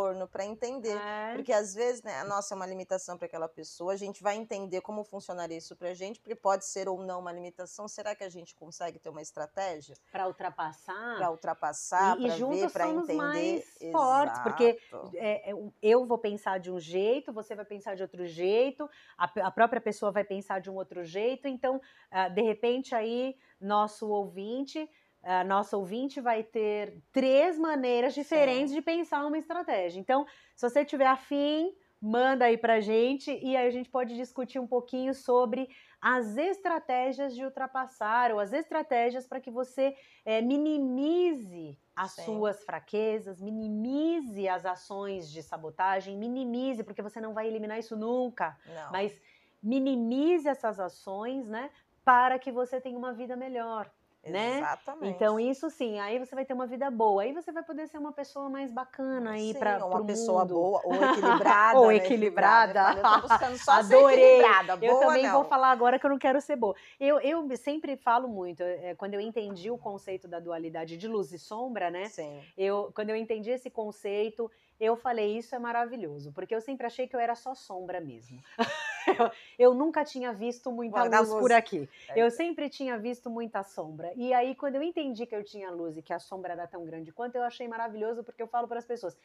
Retorno para entender. É. Porque às vezes, né, a nossa é uma limitação para aquela pessoa, a gente vai entender como funcionaria isso para a gente, porque pode ser ou não uma limitação. Será que a gente consegue ter uma estratégia Para ultrapassar. para ultrapassar, para ver, juntos para entender? mais fortes, porque é, é, eu vou pensar de um jeito, você vai pensar de outro jeito, a, a própria pessoa vai pensar de um outro jeito, então, ah, de repente, aí, nosso ouvinte, a nossa ouvinte vai ter três maneiras diferentes de pensar uma estratégia. Então, se você tiver afim, manda aí pra gente e aí a gente pode discutir um pouquinho sobre as estratégias de ultrapassar ou as estratégias para que você eh, minimize as Sim. suas fraquezas, minimize as ações de sabotagem, minimize, porque você não vai eliminar isso nunca, Não. mas minimize essas ações, né, para que você tenha uma vida melhor. Né? Exatamente. Então, isso sim, aí você vai ter uma vida boa. Aí você vai poder ser uma pessoa mais bacana aí para uma pessoa mundo. boa ou equilibrada. Ou né? equilibrada. Eu Adorei. equilibrada. Eu boa, também não. vou falar agora que eu não quero ser boa. Eu, eu sempre falo muito, é, quando eu entendi o conceito da dualidade de luz e sombra, né? Sim. Eu, quando eu entendi esse conceito, eu falei, isso é maravilhoso, porque eu sempre achei que eu era só sombra mesmo. eu, eu nunca tinha visto muita Guarda a luz, por aqui. É. Eu sempre tinha visto muita sombra. E aí, quando eu entendi que eu tinha luz e que a sombra era tão grande quanto, eu achei maravilhoso, porque eu falo para as pessoas: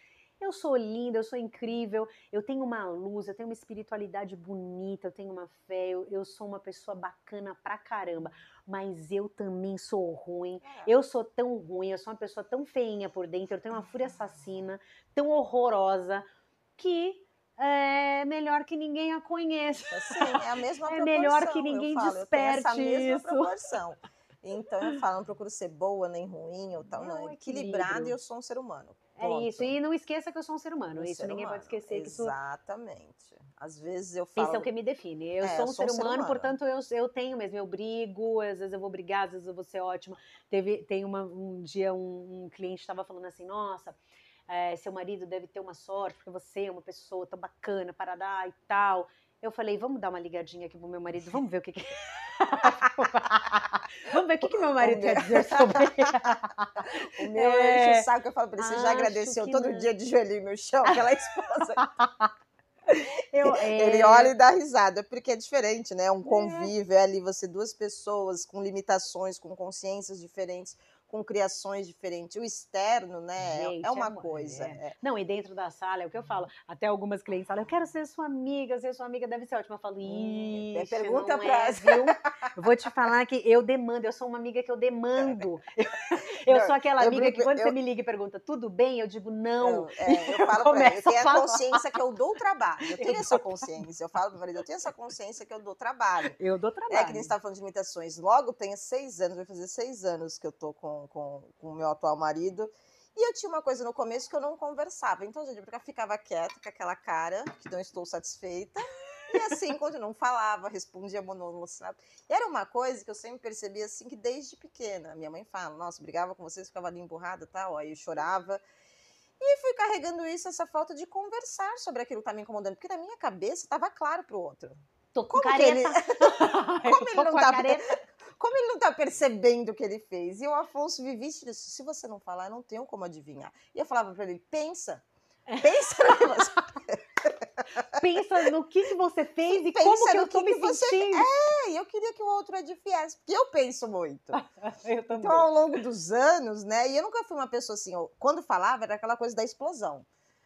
eu sou linda, eu sou incrível, eu tenho uma luz, eu tenho uma espiritualidade bonita, eu tenho uma fé, eu, eu sou uma pessoa bacana pra caramba. Mas eu também sou ruim, eu sou tão ruim, eu sou uma pessoa tão feinha por dentro, eu tenho uma fúria assassina, tão horrorosa, que é melhor que ninguém a conheça. Assim, é a mesma É proporção. melhor que ninguém falo, tenho essa desperte mesma isso. proporção. Então eu falo, não procuro ser boa nem ruim ou tal, É não. É equilibrado e eu sou um ser humano. É Ponto. isso. E não esqueça que eu sou um ser humano. Um isso ser ninguém humano. pode esquecer que isso, Exatamente. Às vezes eu falo. isso é o que me define. Eu É, sou um sou ser um ser humano, humano. portanto eu, eu tenho mesmo. Eu brigo, às vezes eu vou brigar, às vezes eu vou ser ótima. Teve, tem uma, um dia um, um cliente estava falando assim: nossa. É, seu marido deve ter uma sorte, porque você é uma pessoa tão bacana, parará e tal. Eu falei, vamos dar uma ligadinha aqui pro meu marido, vamos ver o que, que... vamos ver o que, que meu marido quer meu- dizer sobre O meu É, enche o saco, eu falo pra ele, você já agradeceu todo não. dia de joelhinho no chão, aquela esposa. Eu, é, Ele olha e dá risada, porque é diferente, né? É um convívio, é ali você duas pessoas com limitações, com consciências diferentes, com criações diferentes. O externo, né, é Gente, é uma é, coisa. É. Não, e dentro da sala, é o que eu falo. Até algumas clientes falam, eu quero ser sua amiga, ser sua amiga deve ser ótima. Eu falo, hum, Ixi, pergunta pra... É, viu? Eu vou te falar que eu demando, eu sou uma amiga que eu demando. Eu não, sou aquela amiga que quando eu, você me liga e pergunta, tudo bem? Eu digo, não. não é, eu falo pra ela, eu tenho a consciência que eu dou o trabalho. Eu tenho eu essa consciência. Eu falo pro marido, eu tenho essa consciência que eu dou trabalho. Eu dou trabalho. É que nem você tá falando de imitações. Logo, tenho seis anos, vai fazer seis anos que eu tô com, com, com o meu atual marido. E eu tinha uma coisa no começo que eu não conversava. Então, gente, porque eu ficava quieta com aquela cara, que não estou satisfeita. E assim, quando não falava, respondia monossilábico. Era uma coisa que eu sempre percebia assim, que desde pequena. Minha mãe fala, nossa, brigava com vocês, ficava ali emburrada e tal. Aí eu chorava. E fui carregando isso, essa falta de conversar sobre aquilo que tá me incomodando. Porque na minha cabeça estava claro pro outro. Tô com como careta. Ele... como, ele não tá... como ele não tá percebendo o que ele fez? E o Afonso vivia isso. Se você não falar, eu não tenho como adivinhar. E eu falava para ele, pensa. Pensa no que você... Pensa no que, que você fez e Pensa como que eu tô me você... sentindo. É, eu queria que o outro adivinhasse, porque eu penso muito. eu também. Então, ao longo dos anos, né, e eu nunca fui uma pessoa assim, quando falava, era aquela coisa da explosão.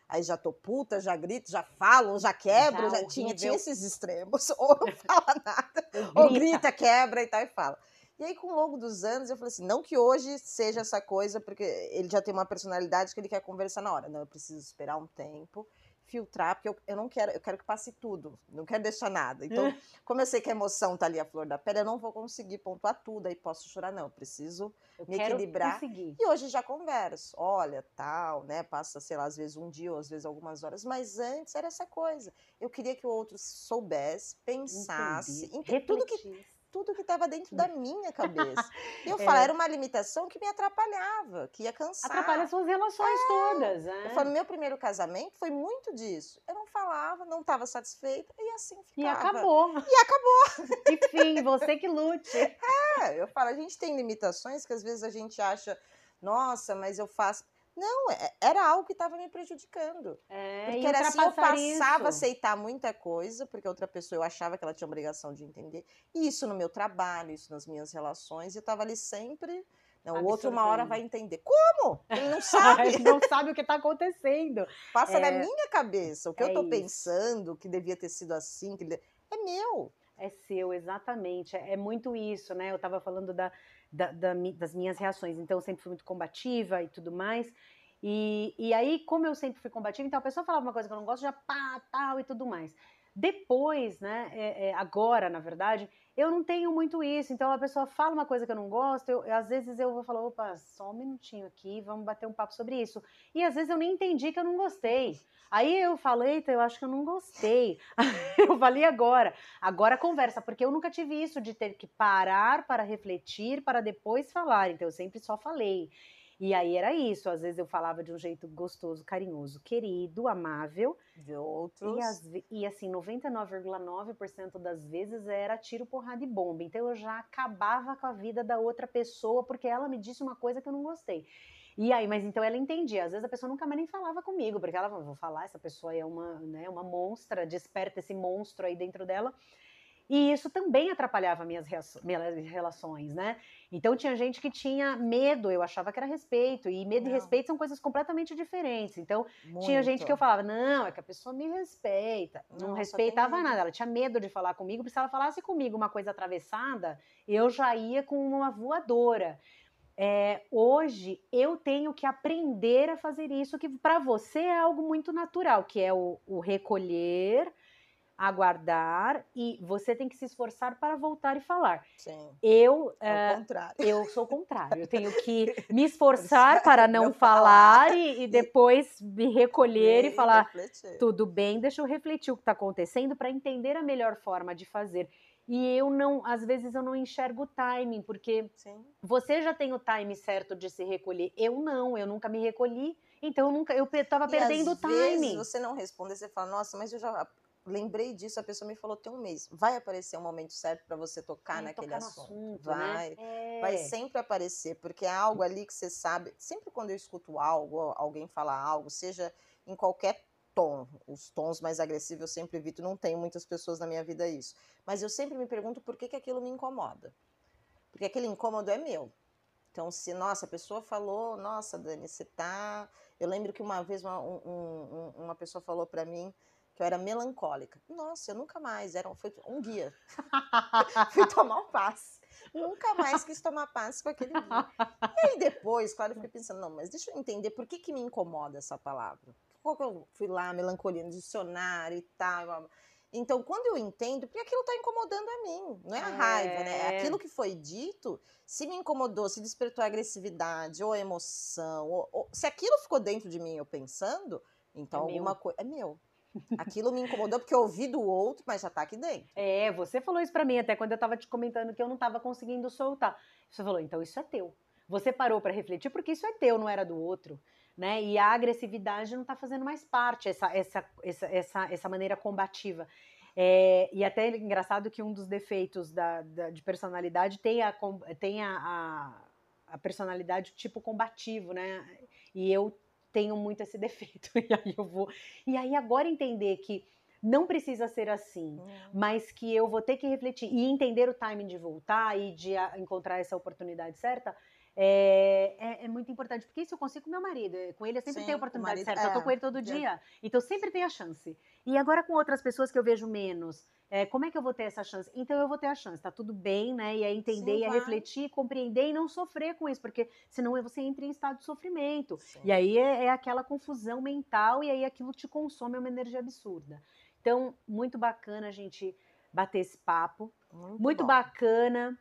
Aí já tô puta, já grito, já falo, já quebro, já, já tinha, tinha esses extremos. Ou não fala nada, ou grita, quebra e tal, e fala. E aí, com o longo dos anos, eu falei assim: não que hoje seja essa coisa, porque ele já tem uma personalidade que ele quer conversar na hora. Não, eu preciso esperar um tempo filtrar, porque eu, eu não quero, eu quero que passe tudo, não quero deixar nada. Então, como eu sei que a emoção tá ali a flor da pele, eu não vou conseguir pontuar tudo, aí posso chorar, não, eu preciso eu me equilibrar. Conseguir. E hoje já converso, olha, tal, né, passa, sei lá, às vezes um dia ou às vezes algumas horas, mas antes era essa coisa. Eu queria que o outro soubesse, pensasse, em tudo que tudo que estava dentro da minha cabeça. E eu é. falo, era uma limitação que me atrapalhava, que ia cansar. Atrapalha suas relações é. todas. É. Eu falo, meu primeiro casamento foi muito disso. Eu não falava, não estava satisfeita e assim ficava. E acabou. E acabou. Enfim, você que lute. É, eu falo, a gente tem limitações que às vezes a gente acha, nossa, mas eu faço. Não, é, era algo que estava me prejudicando. É, porque era assim, eu passava a aceitar muita coisa, porque outra pessoa eu achava que ela tinha obrigação de entender. E isso no meu trabalho, isso nas minhas relações, e eu estava ali sempre. Não, o outro uma hora vai entender. Como? Ele não sabe. Ele não sabe o que está acontecendo. Passa é, na minha cabeça. O que é eu estou pensando, que devia ter sido assim, que é meu. É seu, exatamente. É, é muito isso, né? Eu estava falando da, da, da, das minhas reações. Então, eu sempre fui muito combativa e tudo mais. E, e aí, como eu sempre fui combativa, então a pessoa falava uma coisa que eu não gosto, já pá, tal e tudo mais. Depois, né, é, é, agora, na verdade, eu não tenho muito isso. Então, a pessoa fala uma coisa que eu não gosto, eu, às vezes eu vou falar, opa, só um minutinho aqui, vamos bater um papo sobre isso. E às vezes eu nem entendi que eu não gostei. Aí eu falei, eu acho que eu não gostei. eu falei agora. Agora conversa, porque eu nunca tive isso de ter que parar para refletir, para depois falar. Então eu sempre só falei. E aí era isso, às vezes eu falava de um jeito gostoso, carinhoso, querido, amável. De outros. E, as, e assim, 99,9% das vezes era tiro, porrada e bomba. Então eu já acabava com a vida da outra pessoa porque ela me disse uma coisa que eu não gostei. E aí, mas então ela entendia. Às vezes a pessoa nunca mais nem falava comigo, porque ela vou falar, essa pessoa é uma, né, uma monstra, desperta esse monstro aí dentro dela. E isso também atrapalhava minhas, minhas relações, né? Então tinha gente que tinha medo, eu achava que era respeito, e medo não. e respeito são coisas completamente diferentes. Então Muito. tinha gente que eu falava, não, é que a pessoa me respeita. Não, não respeitava nada, ela tinha medo de falar comigo, porque se ela falasse comigo uma coisa atravessada, eu já ia com uma voadora. É, hoje eu tenho que aprender a fazer isso, que para você é algo muito natural, que é o, o recolher aguardar e você tem que se esforçar para voltar e falar. Sim. Eu, é, contrário. eu sou o contrário. Eu tenho que me esforçar para não falar e, e, depois me recolher e, e falar refletir. tudo bem, deixa eu refletir o que está acontecendo para entender a melhor forma de fazer. E eu não, às vezes eu não enxergo o timing, porque Sim. você já tem o time certo de se recolher. Eu não, eu nunca me recolhi. Então eu nunca, eu estava perdendo o timing. Vezes você não responde, você fala, nossa, mas eu já lembrei disso, a pessoa me falou tem um mês. Vai aparecer um momento certo para você tocar naquele tocar assunto. assunto. Né? Vai. Né? É. Vai sempre aparecer, porque é algo ali que você sabe. Sempre quando eu escuto algo, alguém falar algo, seja em qualquer tom, os tons mais agressivos eu sempre evito, não tenho muitas pessoas na minha vida isso. Mas eu sempre me pergunto por que, que aquilo me incomoda. Porque aquele incômodo é meu. Então, se, nossa, a pessoa falou, nossa, Dani, você tá. Eu lembro que uma vez uma, um, um, uma pessoa falou para mim que eu era melancólica. Nossa, eu nunca mais, era, foi um guia. Fui tomar um passe. Nunca mais quis tomar passe com aquele guia. E aí depois, claro, eu fiquei pensando, não, mas deixa eu entender por que, que me incomoda essa palavra. Eu fui lá, melancolia no dicionário e tal. Então, quando eu entendo, porque aquilo está incomodando a mim, não é a é... raiva, né? É aquilo que foi dito, se me incomodou, se despertou agressividade ou emoção, ou, ou, se aquilo ficou dentro de mim eu pensando, então é alguma coisa. É meu. Aquilo me incomodou porque eu ouvi do outro, mas já está aqui dentro. É, você falou isso para mim até quando eu estava te comentando que eu não estava conseguindo soltar. Você falou, então isso é teu. Você parou para refletir porque isso é teu, não era do outro né? E a agressividade não está fazendo mais parte, essa, essa, essa, essa, essa maneira combativa. É, e até é engraçado que um dos defeitos da, da de personalidade tem, a, tem a, a, a, personalidade tipo combativo, né? E eu tenho muito esse defeito. E aí eu vou. E aí agora entender que não precisa ser assim, hum. mas que eu vou ter que refletir e entender o timing de voltar e de encontrar essa oportunidade certa é, é, é, muito importante, porque isso eu consigo com meu marido. Com ele eu sempre Sim, tenho a oportunidade certa, é, eu tô com ele todo dia. Então sempre tem a chance. E agora com outras pessoas que eu vejo menos, é, como é que eu vou ter essa chance? Então eu vou ter a chance, tá tudo bem, né? E é entender, Sim, e é refletir, compreender e não sofrer com isso, porque senão você entra em estado de sofrimento. Sim. E aí é, é aquela confusão mental e aí aquilo te consome, é uma energia absurda. Então, muito bacana a gente bater esse papo. Muito, muito bacana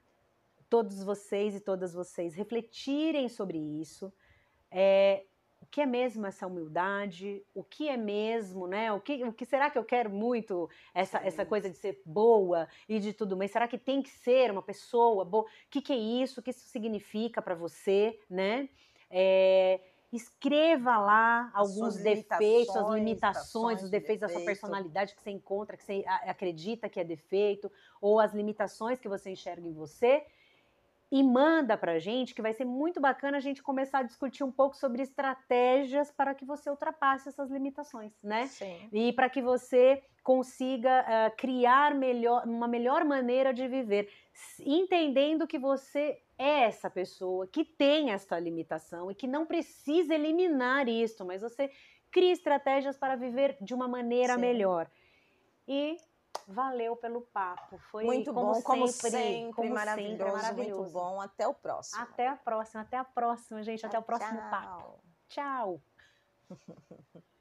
todos vocês e todas vocês refletirem sobre isso. É, o que é mesmo essa humildade? O que é mesmo, né? O que, o que será que eu quero muito essa, essa coisa de ser boa e de tudo, mas será que tem que ser uma pessoa boa? O que, que é isso? O que isso significa para você, né? É, escreva lá alguns defeitos, as limitações, os defeitos da sua personalidade que você encontra, que você acredita que é defeito, ou as limitações que você enxerga em você e manda para a gente, que vai ser muito bacana a gente começar a discutir um pouco sobre estratégias para que você ultrapasse essas limitações, né? Sim. E para que você consiga uh, criar melhor, uma melhor maneira de viver, entendendo que você é essa pessoa que tem essa limitação e que não precisa eliminar isso, mas você cria estratégias para viver de uma maneira Sim. melhor. E Valeu pelo papo. Foi muito como bom, sempre, como sempre, como maravilhoso, sempre, maravilhoso. Muito bom. Até o próximo. Até a próxima, até a próxima, gente. Até o próximo tchau. papo. Tchau.